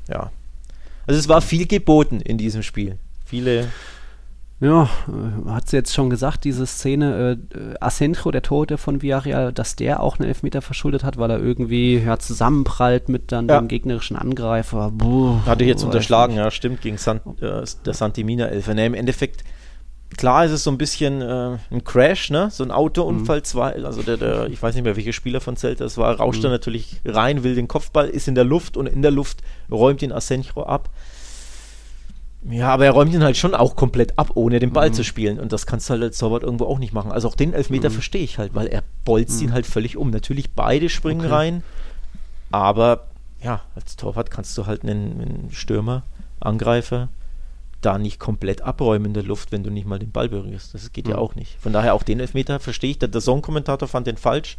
ja. Also es war viel geboten in diesem Spiel. Viele ja, äh, hat sie jetzt schon gesagt, diese Szene, äh, Asenjo, der Tote von Villarreal, dass der auch einen Elfmeter verschuldet hat, weil er irgendwie ja, zusammenprallt mit dann ja. dem gegnerischen Angreifer. Buh, Hatte ich jetzt unterschlagen, ja, stimmt, gegen San, äh, der Santimina Elfer. Ne, Im Endeffekt, klar ist es so ein bisschen äh, ein Crash, ne? So ein Autounfall, mhm. zwei, also der, der, ich weiß nicht mehr, welcher Spieler von Celta es war, rauscht mhm. da natürlich rein, will den Kopfball, ist in der Luft und in der Luft räumt ihn Asenjo ab. Ja, aber er räumt ihn halt schon auch komplett ab, ohne den Ball mhm. zu spielen. Und das kannst du halt als Torwart irgendwo auch nicht machen. Also auch den Elfmeter mhm. verstehe ich halt, weil er bolzt mhm. ihn halt völlig um. Natürlich beide springen okay. rein, aber ja, als Torwart kannst du halt einen, einen Stürmer, Angreifer, da nicht komplett abräumen in der Luft, wenn du nicht mal den Ball berührst. Das geht ja mhm. auch nicht. Von daher auch den Elfmeter verstehe ich. Der, der Song-Kommentator fand den falsch.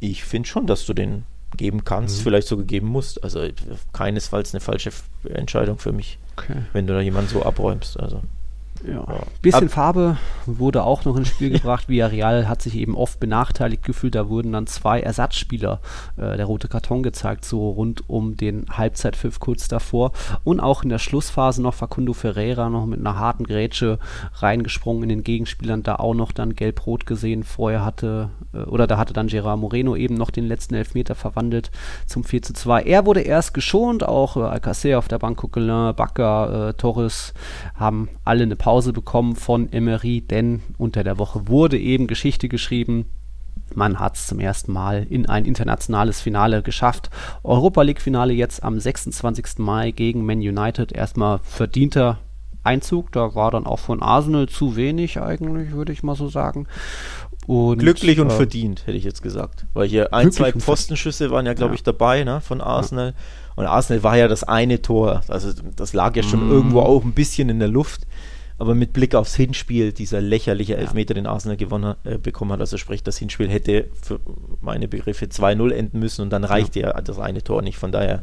Ich finde schon, dass du den geben kannst, mhm. vielleicht sogar geben musst. Also keinesfalls eine falsche Entscheidung für mich, okay. wenn du da jemanden so abräumst. Also ja. Bisschen Ab Farbe wurde auch noch ins Spiel gebracht. Villarreal hat sich eben oft benachteiligt gefühlt. Da wurden dann zwei Ersatzspieler äh, der rote Karton gezeigt, so rund um den Halbzeitpfiff kurz davor. Und auch in der Schlussphase noch Facundo Ferreira noch mit einer harten Grätsche reingesprungen in den Gegenspielern, da auch noch dann gelb-rot gesehen. Vorher hatte, äh, oder da hatte dann Gerard Moreno eben noch den letzten Elfmeter verwandelt zum 4 zu 2. Er wurde erst geschont, auch äh, Alcacer auf der Bank, Coquelin, Bakker, äh, Torres haben alle eine Pause Pause bekommen von Emery, denn unter der Woche wurde eben Geschichte geschrieben. Man hat es zum ersten Mal in ein internationales Finale geschafft. Europa League-Finale jetzt am 26. Mai gegen Man United. Erstmal verdienter Einzug. Da war dann auch von Arsenal zu wenig, eigentlich, würde ich mal so sagen. Und, Glücklich und äh, verdient, hätte ich jetzt gesagt. Weil hier ein, zwei Pfostenschüsse waren ja, glaube ja. ich, dabei ne, von Arsenal. Ja. Und Arsenal war ja das eine Tor. Also das lag ja schon mm. irgendwo auch ein bisschen in der Luft. Aber mit Blick aufs Hinspiel, dieser lächerliche Elfmeter, den Arsenal gewonnen, äh, bekommen hat, also sprich, das Hinspiel hätte für meine Begriffe 2-0 enden müssen und dann reicht ja. das eine Tor nicht. Von daher,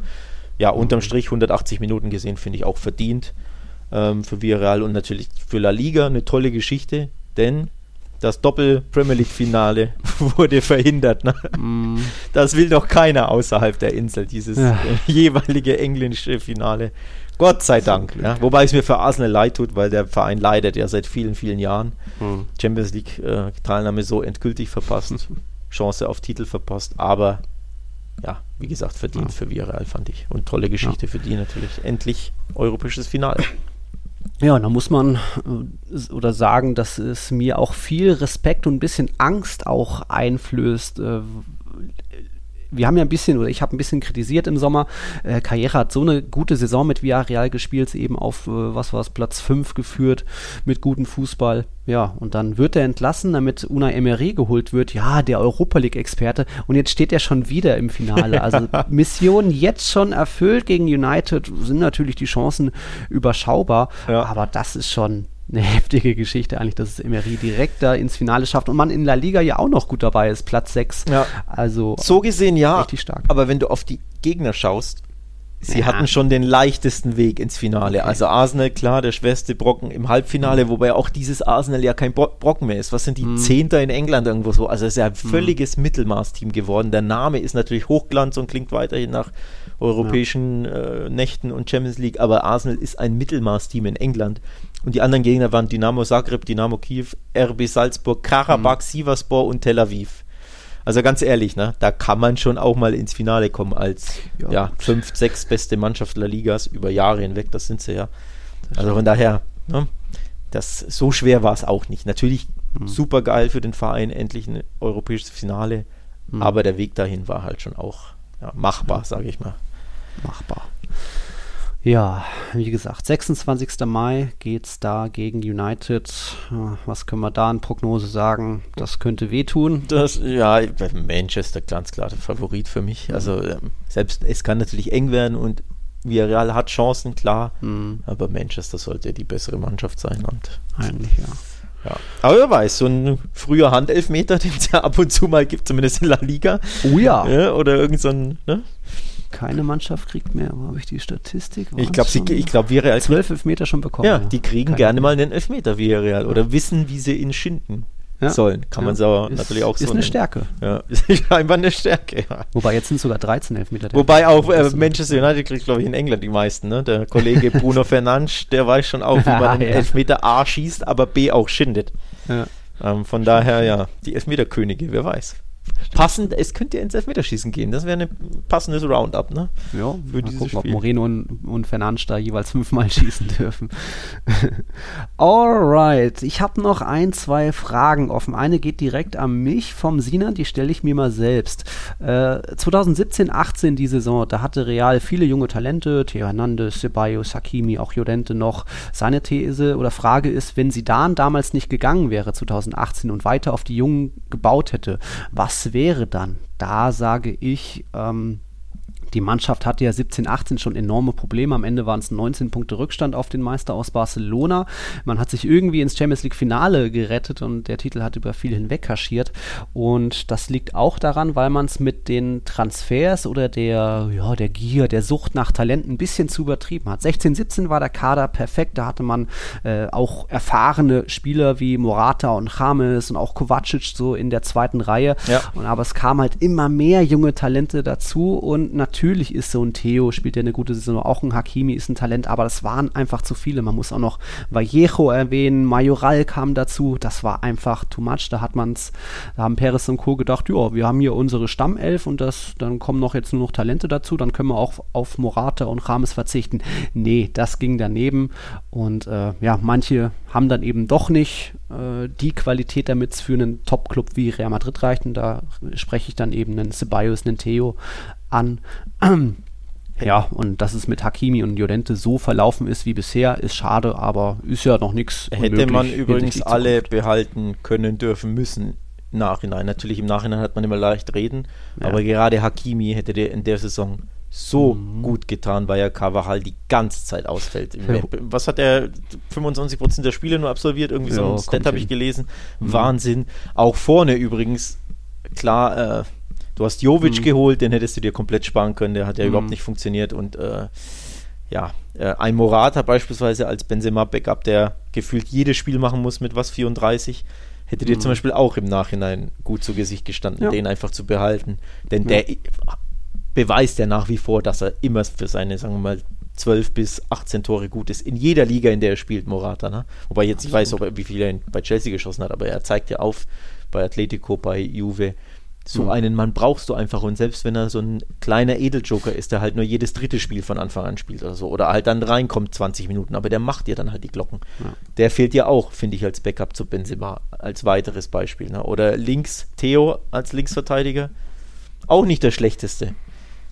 ja, unterm Strich 180 Minuten gesehen, finde ich auch verdient ähm, für Villarreal und natürlich für La Liga eine tolle Geschichte, denn das Doppel-Premier League-Finale wurde verhindert. Ne? Mm. Das will doch keiner außerhalb der Insel, dieses ja. äh, jeweilige englische Finale. Gott sei Dank. Ja. Wobei es mir für Arsenal leid tut, weil der Verein leidet ja seit vielen, vielen Jahren. Hm. Champions League-Teilnahme äh, so endgültig verpasst, Chance auf Titel verpasst, aber ja, wie gesagt, verdient ja. für Villarreal, fand ich. Und tolle Geschichte ja. für die natürlich. Endlich europäisches Finale. Ja, da muss man äh, oder sagen, dass es mir auch viel Respekt und ein bisschen Angst auch einflößt, äh, wir haben ja ein bisschen, oder ich habe ein bisschen kritisiert im Sommer, äh, Karriere hat so eine gute Saison mit Villarreal gespielt, eben auf, äh, was war es, Platz 5 geführt mit gutem Fußball. Ja, und dann wird er entlassen, damit Una Emery geholt wird. Ja, der Europa League-Experte. Und jetzt steht er schon wieder im Finale. Also Mission jetzt schon erfüllt gegen United sind natürlich die Chancen überschaubar. Ja. Aber das ist schon eine heftige Geschichte eigentlich, dass es Emery direkt da ins Finale schafft und man in La Liga ja auch noch gut dabei ist, Platz 6. Ja. Also so gesehen ja, richtig stark. Aber wenn du auf die Gegner schaust, sie Ja. hatten schon den leichtesten Weg ins Finale. Okay. Also Arsenal, klar, der schwerste Brocken im Halbfinale, wobei auch dieses Arsenal ja kein Bro Brocken mehr ist. Was sind die Mhm. Zehnter in England irgendwo so? Also es ist ja ein völliges Mittelmaßteam geworden. Der Name ist natürlich Hochglanz und klingt weiterhin nach europäischen äh, Nächten und Champions League, aber Arsenal ist ein Mittelmaßteam in England. Und die anderen Gegner waren Dynamo Zagreb, Dynamo Kiew, RB Salzburg, Karabakh, Sivasspor und Tel Aviv. Also ganz ehrlich, ne, da kann man schon auch mal ins Finale kommen als Ja, ja, fünf, sechs beste Mannschaft der Ligas über Jahre hinweg, das sind sie ja. Also von daher, ne, das, so schwer war es auch nicht. Natürlich Hm. super geil für den Verein, endlich ein europäisches Finale, Hm. aber der Weg dahin war halt schon auch ja, machbar, sage ich mal. machbar. Ja, wie gesagt, 26. Mai geht's da gegen United. Was können wir da in Prognose sagen? Das könnte wehtun. Das, ja, Manchester ganz klar der Favorit für mich. Also ähm, selbst es kann natürlich eng werden und Villarreal hat Chancen, klar, Hm, aber Manchester sollte die bessere Mannschaft sein und eigentlich ja. Ja. Aber wer weiß, so ein früher Handelfmeter, den es ja ab und zu mal gibt, zumindest in La Liga. Oh ja. Ja, oder irgend so ein, ne? Keine Mannschaft kriegt mehr. Wo habe ich die Statistik? Ich glaube, Waren's schon ich glaube, Villarreal, zwölf Elfmeter schon bekommen. ja, die kriegen Keine gerne mal einen Elfmeter, Villarreal, oder wissen, wie sie ihn schinden Ja. sollen. Kann man Ja. so ist, natürlich auch ist so eine nennen. Stärke. Ja, ist einfach eine Stärke, ja. Wobei jetzt sind sogar 13 Elfmeter. Wobei auch äh, Manchester United kriegt, glaube ich, in England die meisten. Ne? Der Kollege Bruno Fernandes, der weiß schon auch, wie man einen Ja. Elfmeter A schießt, aber B auch schindet. Ja. Ähm, von daher, ja, die Elfmeterkönige, wer weiß. Passend, es könnte ja ins Elfmeterschießen gehen. Das wäre ein passendes Roundup, ne? Ja, Für mal dieses gucken, ob Spiel. Moreno und, und Fernandes da jeweils fünfmal schießen dürfen. Alright, ich habe noch ein, zwei Fragen offen. Eine geht direkt an mich vom Sinan, die stelle ich mir mal selbst. Äh, 2017, 18 die Saison, da hatte Real viele junge Talente, Theo Hernandez, Ceballos, Hakimi, auch Llorente noch. Seine These oder Frage ist, wenn Zidane damals nicht gegangen wäre, 2018, und weiter auf die Jungen gebaut hätte, was wäre dann? Da sage ich, ähm, die Mannschaft hatte ja 17, 18 schon enorme Probleme. Am Ende waren es 19 Punkte Rückstand auf den Meister aus Barcelona. Man hat sich irgendwie ins Champions League Finale gerettet und der Titel hat über viel hinweg kaschiert. Und das liegt auch daran, weil man es mit den Transfers oder der, ja, der Gier, der Sucht nach Talenten ein bisschen zu übertrieben hat. 16, 17 war der Kader perfekt. Da hatte man äh, auch erfahrene Spieler wie Morata und James und auch Kovacic so in der zweiten Reihe. Ja. Und aber es kam halt immer mehr junge Talente dazu und natürlich ist so ein Theo, spielt ja eine gute Saison, auch ein Hakimi ist ein Talent, aber das waren einfach zu viele. Man muss auch noch Vallejo erwähnen, Majoral kam dazu, das war einfach too much. Da hat man's, da haben Perez und Co. gedacht, ja, wir haben hier unsere Stammelf und das, dann kommen noch jetzt nur noch Talente dazu, dann können wir auch auf Morata und Rames verzichten. Nee, das ging daneben und äh, ja, manche haben dann eben doch nicht äh, die Qualität, damit es für einen Top-Club wie Real Madrid reicht. Und da spreche ich dann eben einen Ceballos, einen Theo an. Ja, und dass es mit Hakimi und Llorente so verlaufen ist wie bisher, ist schade, aber ist ja noch nichts. Hätte man übrigens alle behalten können, dürfen, müssen. im Nachhinein. Natürlich im Nachhinein hat man immer leicht reden, Ja. aber gerade Hakimi hätte der in der Saison so Mhm. gut getan, weil ja Carvajal die ganze Zeit ausfällt. Ja. Was hat er? 25% der Spiele nur absolviert, irgendwie so Ja, ein kommt Stat habe ich gelesen. Mhm. Wahnsinn. Auch vorne übrigens, klar, äh, du hast Jovic Mhm. geholt, den hättest du dir komplett sparen können, der hat ja Mhm. überhaupt nicht funktioniert und äh, ja, äh, ein Morata beispielsweise als Benzema-Backup, der gefühlt jedes Spiel machen muss mit was 34, hätte dir Mhm. zum Beispiel auch im Nachhinein gut zu Gesicht gestanden, Ja. den einfach zu behalten. Denn Ja. der beweist ja nach wie vor, dass er immer für seine, sagen wir mal, 12 bis 18 Tore gut ist. In jeder Liga, in der er spielt, Morata. Ne? Wobei jetzt ich weiß, ob er, wie viel er bei Chelsea geschossen hat, aber er zeigt ja auf bei Atletico, bei Juve. So Mhm. einen Mann brauchst du einfach und selbst wenn er so ein kleiner Edeljoker ist, der halt nur jedes dritte Spiel von Anfang an spielt oder so oder halt dann reinkommt 20 Minuten, aber der macht dir dann halt die Glocken. Ja. Der fehlt dir auch, finde ich, als Backup zu Benzema, als weiteres Beispiel. Ne? Oder links Theo als Linksverteidiger, auch nicht der schlechteste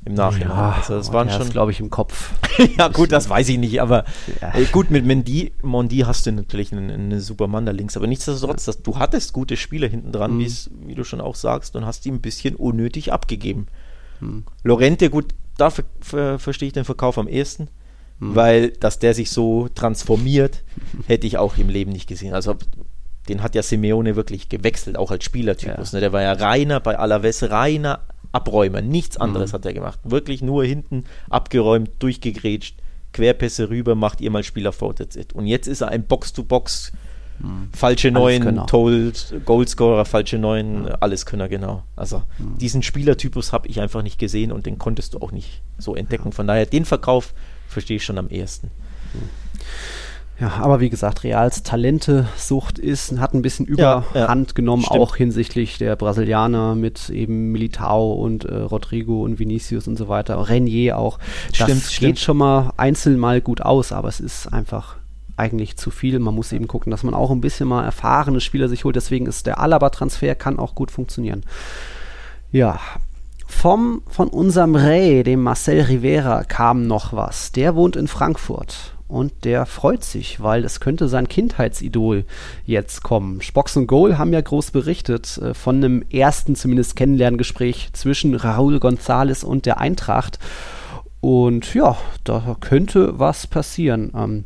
im Nachhinein. also das waren schon, glaube ich, im Kopf. ja gut, das weiß ich nicht, aber Ja. äh, gut, mit Mendy, Mondi hast du natürlich einen, einen super Mann da links, aber nichtsdestotrotz, dass du hattest gute Spieler hinten dran, Mhm. wie du schon auch sagst, und hast die ein bisschen unnötig abgegeben. Mhm. Lorente, gut, da ver ver verstehe ich den Verkauf am ehesten, Mhm. weil, dass der sich so transformiert, hätte ich auch im Leben nicht gesehen. Also, den hat ja Simeone wirklich gewechselt, auch als Spielertypus. Ja. Ne? Der war ja reiner bei Alaves, reiner Abräumer, nichts anderes mhm. hat er gemacht. Wirklich nur hinten abgeräumt, durchgegrätscht, Querpässe rüber, macht ihr mal Spieler vor, that's it. Und jetzt ist er ein Box-to-Box, mhm. falsche Neun, Told, Goalscorer, falsche Neun, mhm. Alleskönner, genau. Also mhm. diesen Spielertypus habe ich einfach nicht gesehen und den konntest du auch nicht so entdecken. Von daher, den Verkauf verstehe ich schon am ehesten. Mhm. Ja, aber wie gesagt, Reals Talentesucht ist, hat ein bisschen Überhand ja, ja. genommen, Stimmt. auch hinsichtlich der Brasilianer mit eben Militao und äh, Rodrigo und Vinicius und so weiter, Renier auch. Das stimmt, geht stimmt. schon mal einzeln mal gut aus, aber es ist einfach eigentlich zu viel. Man muss eben gucken, dass man auch ein bisschen mal erfahrene Spieler sich holt. Deswegen ist der Alaba-Transfer kann auch gut funktionieren. Ja, vom, von unserem Ray, dem Marcel Rivera, kam noch was. Der wohnt in Frankfurt und der freut sich, weil es könnte sein Kindheitsidol jetzt kommen. Spox und Goal haben ja groß berichtet äh, von einem ersten zumindest Kennenlerngespräch zwischen Raúl González und der Eintracht. Und ja, da könnte was passieren. Ähm,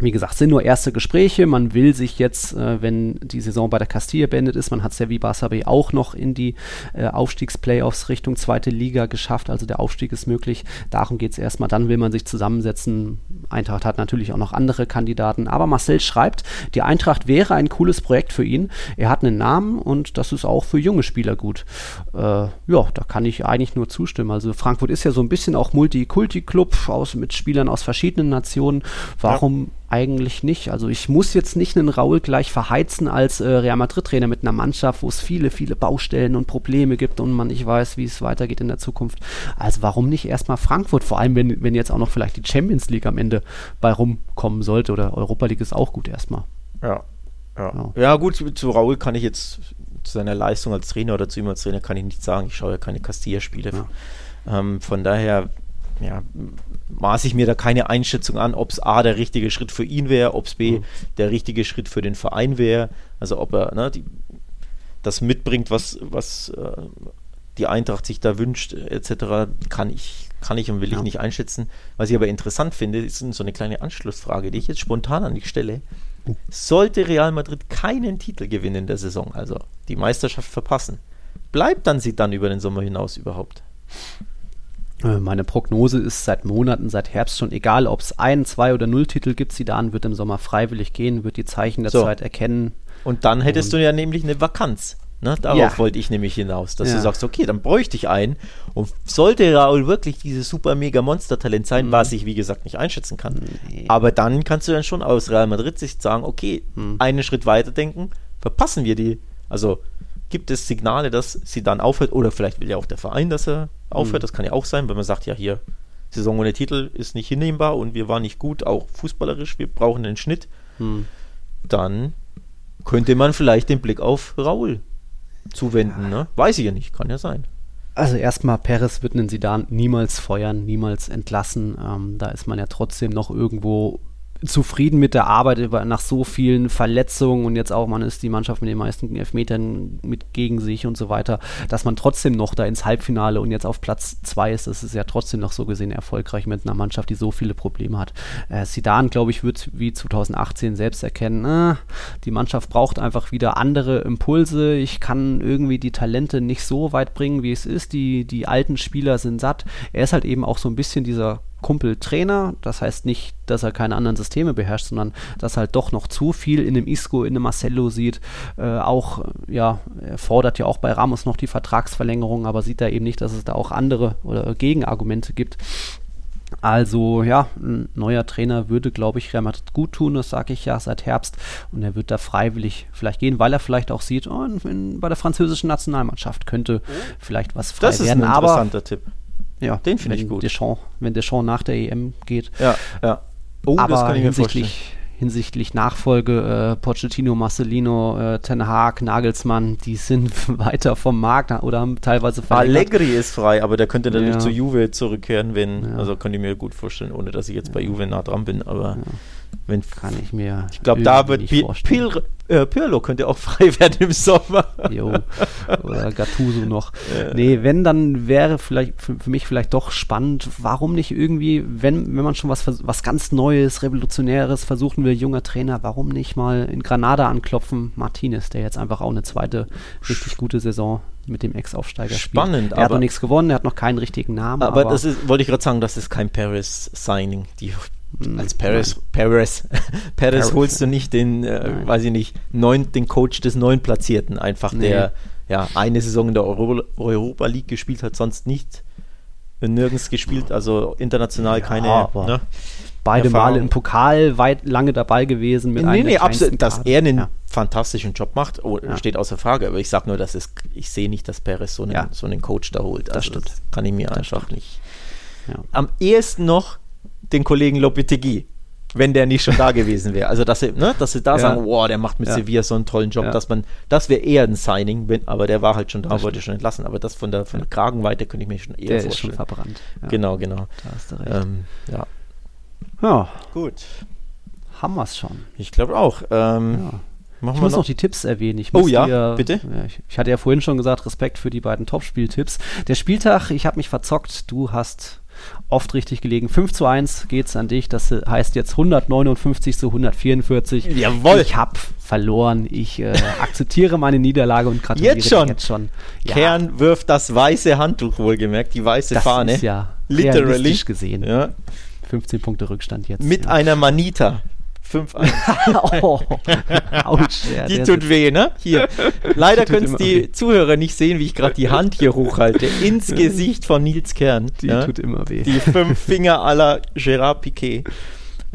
wie gesagt, sind nur erste Gespräche. Man will sich jetzt, äh, wenn die Saison bei der Castilla beendet ist, man hat es ja wie Barça B auch noch in die äh, Aufstiegsplayoffs Richtung zweite Liga geschafft. Also der Aufstieg ist möglich. Darum geht es erstmal. Dann will man sich zusammensetzen. Eintracht hat natürlich auch noch andere Kandidaten. Aber Marcel schreibt, die Eintracht wäre ein cooles Projekt für ihn. Er hat einen Namen und das ist auch für junge Spieler gut. Äh, ja, da kann ich eigentlich nur zustimmen. Also Frankfurt ist ja so ein bisschen auch Multikulti-Club mit Spielern aus verschiedenen Nationen. Warum ja eigentlich nicht. Also ich muss jetzt nicht einen Raul gleich verheizen als äh, Real Madrid-Trainer mit einer Mannschaft, wo es viele, viele Baustellen und Probleme gibt und man nicht weiß, wie es weitergeht in der Zukunft. Also warum nicht erstmal Frankfurt? Vor allem, wenn, wenn jetzt auch noch vielleicht die Champions League am Ende bei rumkommen sollte oder Europa League ist auch gut erstmal. Ja. Ja. ja. ja gut, zu Raul kann ich jetzt zu seiner Leistung als Trainer oder zu ihm als Trainer kann ich nicht sagen. Ich schaue ja keine Castilla-Spiele. Ja. Ähm, von daher ja, maße ich mir da keine Einschätzung an, ob es A der richtige Schritt für ihn wäre, ob es B mhm. der richtige Schritt für den Verein wäre. Also ob er ne, die, das mitbringt, was, was äh, die Eintracht sich da wünscht, etc., kann ich, kann ich und will ja. ich nicht einschätzen. Was ich aber interessant finde, ist so eine kleine Anschlussfrage, die ich jetzt spontan an dich stelle. Oh. Sollte Real Madrid keinen Titel gewinnen in der Saison, also die Meisterschaft verpassen, bleibt dann sie dann über den Sommer hinaus überhaupt? Äh, meine Prognose ist seit Monaten, seit Herbst schon, egal ob es ein, zwei oder null Titel gibt, Zidane wird im Sommer freiwillig gehen, wird die Zeichen der so. Zeit erkennen. Und dann hättest und du ja nämlich eine Vakanz. Ne? Darauf ja. wollte ich nämlich hinaus, dass ja. du sagst, okay, dann bräuchte ich einen. Und sollte Raul wirklich dieses super mega Monster-Talent sein, mhm. was ich wie gesagt nicht einschätzen kann, nee. aber dann kannst du dann schon aus Real Madrid-Sicht sagen, okay, mhm. einen Schritt weiter denken, verpassen wir die. Also gibt es Signale, dass sie dann aufhört, oder vielleicht will ja auch der Verein, dass er aufhört, mhm. das kann ja auch sein, wenn man sagt, ja hier, Saison ohne Titel ist nicht hinnehmbar und wir waren nicht gut, auch fußballerisch, wir brauchen einen Schnitt, mhm. dann könnte man vielleicht den Blick auf Raul zuwenden, ja. ne? Weiß ich ja nicht, kann ja sein. Also erstmal, Perez wird einen Sidan niemals feuern, niemals entlassen. Ähm, da ist man ja trotzdem noch irgendwo zufrieden mit der Arbeit über, nach so vielen Verletzungen und jetzt auch, man ist die Mannschaft mit den meisten Elfmetern mit gegen sich und so weiter, dass man trotzdem noch da ins Halbfinale und jetzt auf Platz zwei ist, das ist ja trotzdem noch so gesehen erfolgreich mit einer Mannschaft, die so viele Probleme hat. Äh, Sidan, glaube ich, wird wie 2018 selbst erkennen, äh, die Mannschaft braucht einfach wieder andere Impulse, ich kann irgendwie die Talente nicht so weit bringen, wie es ist, die, die alten Spieler sind satt. Er ist halt eben auch so ein bisschen dieser Kumpel Trainer. Das heißt nicht, dass er keine anderen Systeme beherrscht, sondern dass er halt doch noch zu viel in dem Isco, in dem Marcello sieht. Äh, auch, ja, er fordert ja auch bei Ramos noch die Vertragsverlängerung, aber sieht er eben nicht, dass es da auch andere oder Gegenargumente gibt. Also ja, ein neuer Trainer würde, glaube ich, Real Madrid gut tun, das sage ich ja seit Herbst. Und er wird da freiwillig vielleicht gehen, weil er vielleicht auch sieht, oh, in, in, bei der französischen Nationalmannschaft könnte oh. vielleicht was frei werden. Das ist ein interessanter Tipp. Ja, den finde ich gut. Deschamps, wenn Deschamps nach der EM geht. Ja, ja. Oh, Aber das kann ich hinsichtlich, mir vorstellen. Hinsichtlich Nachfolge, äh, Pochettino, Marcelino, äh, Ten Hag, Nagelsmann, die sind weiter vom Markt oder haben teilweise verlängert. Allegri ist frei, aber der könnte dann ja. nicht zu Juve zurückkehren, wenn, ja. also kann ich mir gut vorstellen, ohne dass ich jetzt bei Juve nah dran bin, aber ja. Wenn, kann ich mir Ich glaube, da wird Pil äh, Pirlo könnte auch frei werden im Sommer. Jo. Oder Gattuso noch. Ja. Nee, wenn, dann wäre vielleicht für, für, mich vielleicht doch spannend, warum nicht irgendwie, wenn, wenn man schon was, was ganz Neues, Revolutionäres versuchen will, junger Trainer, warum nicht mal in Granada anklopfen? Martinez, der jetzt einfach auch eine zweite richtig gute Saison mit dem Ex-Aufsteiger Spannend, Er hat noch nichts gewonnen, er hat noch keinen richtigen Namen. Aber, aber das ist, wollte ich gerade sagen, das ist kein Paris-Signing. Die als Paris, Paris, Paris holst du nicht den, äh, weiß ich nicht, neun, den Coach des neun Platzierten, einfach nee. der ja eine Saison in der Euro, Europa League gespielt hat, sonst nicht nirgends gespielt, also international ja, keine. Ne? Beide Erfahrung. Male im Pokal weit lange dabei gewesen. Mit nee, nee, absolut. Dass er einen ja. fantastischen Job macht, oh, ja. steht außer Frage. Aber ich sage nur, dass es, ich sehe nicht, dass Perez so einen, so einen Coach da holt. Also das stimmt. Das kann ich mir das einfach stimmt. nicht. Am ehesten noch den Kollegen Lopetegui wenn der nicht schon da gewesen wäre. Also, dass sie, ne, dass sie da ja. sagen, wow, der macht mit ja. Sevilla so einen tollen Job, ja. dass man, das wäre eher ein Signing, wenn, aber der war halt schon da, das wollte schon entlassen. Aber das von der, von der Kragenweite könnte ich mir schon eher der vorstellen. ist schon verbrannt. Genau, genau. Da hast du recht. Ähm, ja. Ja. Gut. Haben wir es schon. Ich glaube auch. Ähm, ich muss noch? noch? die Tipps erwähnen. oh ja, dir, bitte. Ja, ich, ich, hatte ja vorhin schon gesagt, Respekt für die beiden Topspieltipps. Der Spieltag, ich habe mich verzockt. Du hast oft richtig gelegen. 5 zu 1 geht es an dich. Das heißt jetzt 159 zu 144. Jawohl. Ich habe verloren. Ich äh, akzeptiere meine Niederlage und gratuliere jetzt schon. Jetzt schon. Ja. Kern wirft das weiße Handtuch wohlgemerkt, die weiße das Fahne. Ist ja literally gesehen. Ja. 15 Punkte Rückstand jetzt. Mit ja. einer Manita. 5-1. oh, ja, die tut weh, ne? Hier. Leider können es die weh. Zuhörer nicht sehen, wie ich gerade die Hand hier hochhalte. Ins Gesicht von Nils Kern. Die ja? tut immer weh. Die fünf Finger aller Gerard Piquet.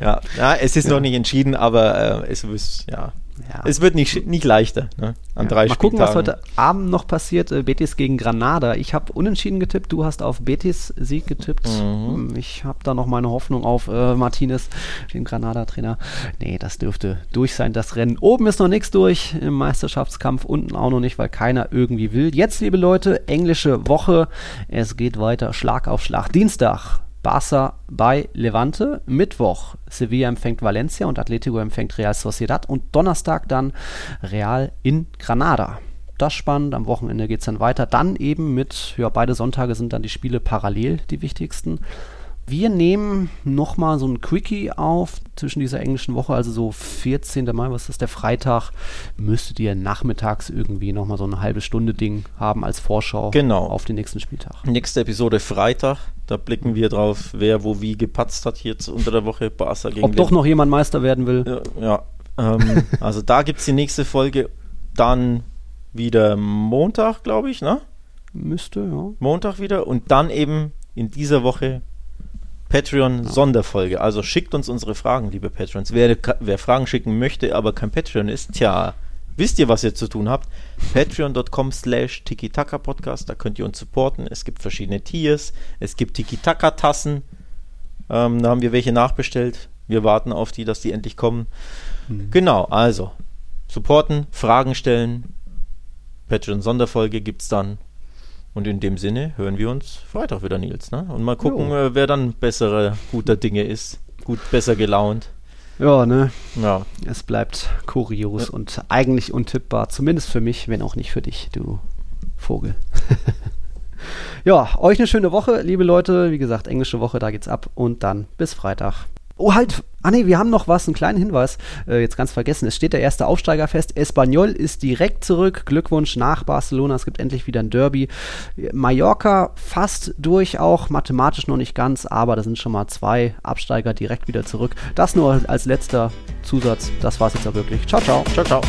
Ja, ja es ist ja. noch nicht entschieden, aber äh, es ist, ja, ja. Es wird nicht, nicht leichter ne? an ja. drei Mal gucken, was heute Abend noch passiert. Äh, Betis gegen Granada. Ich habe unentschieden getippt. Du hast auf Betis Sieg getippt. Mhm. Hm, ich habe da noch meine Hoffnung auf äh, Martinez, den Granada-Trainer. Nee, das dürfte durch sein, das Rennen. Oben ist noch nichts durch im Meisterschaftskampf. Unten auch noch nicht, weil keiner irgendwie will. Jetzt, liebe Leute, englische Woche. Es geht weiter Schlag auf Schlag. Dienstag Barca bei Levante. Mittwoch Sevilla empfängt Valencia und Atletico empfängt Real Sociedad. Und Donnerstag dann Real in Granada. Das spannend. Am Wochenende geht es dann weiter. Dann eben mit, ja, beide Sonntage sind dann die Spiele parallel die wichtigsten. Wir nehmen nochmal so ein Quickie auf zwischen dieser englischen Woche, also so 14. Mai, was ist der Freitag, müsstet ihr nachmittags irgendwie nochmal so eine halbe Stunde Ding haben als Vorschau genau. auf den nächsten Spieltag. Nächste Episode Freitag, da blicken wir drauf, wer wo wie gepatzt hat jetzt unter der Woche Barca gegen Ob doch noch jemand Meister werden will. Ja, ja ähm, also da gibt es die nächste Folge, dann wieder Montag, glaube ich, ne? Müsste, ja. Montag wieder und dann eben in dieser Woche Patreon-Sonderfolge. Also schickt uns unsere Fragen, liebe Patrons. Wer, wer Fragen schicken möchte, aber kein Patreon ist, tja, wisst ihr, was ihr zu tun habt? Patreon.com slash Tiki-Taka-Podcast, da könnt ihr uns supporten. Es gibt verschiedene Tiers, es gibt Tiki-Taka-Tassen. Ähm, da haben wir welche nachbestellt. Wir warten auf die, dass die endlich kommen. Mhm. Genau, also supporten, Fragen stellen. Patreon-Sonderfolge gibt es dann. Und in dem Sinne hören wir uns Freitag wieder, Nils. Ne? Und mal gucken, jo. Äh, wer dann bessere, guter Dinge ist. Gut, besser gelaunt. Ja, ne? Ja. Es bleibt kurios ja. und eigentlich untippbar. Zumindest für mich, wenn auch nicht für dich, du Vogel. ja, euch eine schöne Woche, liebe Leute. Wie gesagt, englische Woche, da geht's ab. Und dann bis Freitag. Oh, halt. Ah, nee, wir haben noch was, einen kleinen Hinweis. Äh, jetzt ganz vergessen. Es steht der erste Aufsteiger fest. Espanyol ist direkt zurück. Glückwunsch nach Barcelona. Es gibt endlich wieder ein Derby. Mallorca fast durch, auch mathematisch noch nicht ganz, aber da sind schon mal zwei Absteiger direkt wieder zurück. Das nur als letzter Zusatz. Das war's jetzt auch wirklich. Ciao, ciao. Ciao, ciao.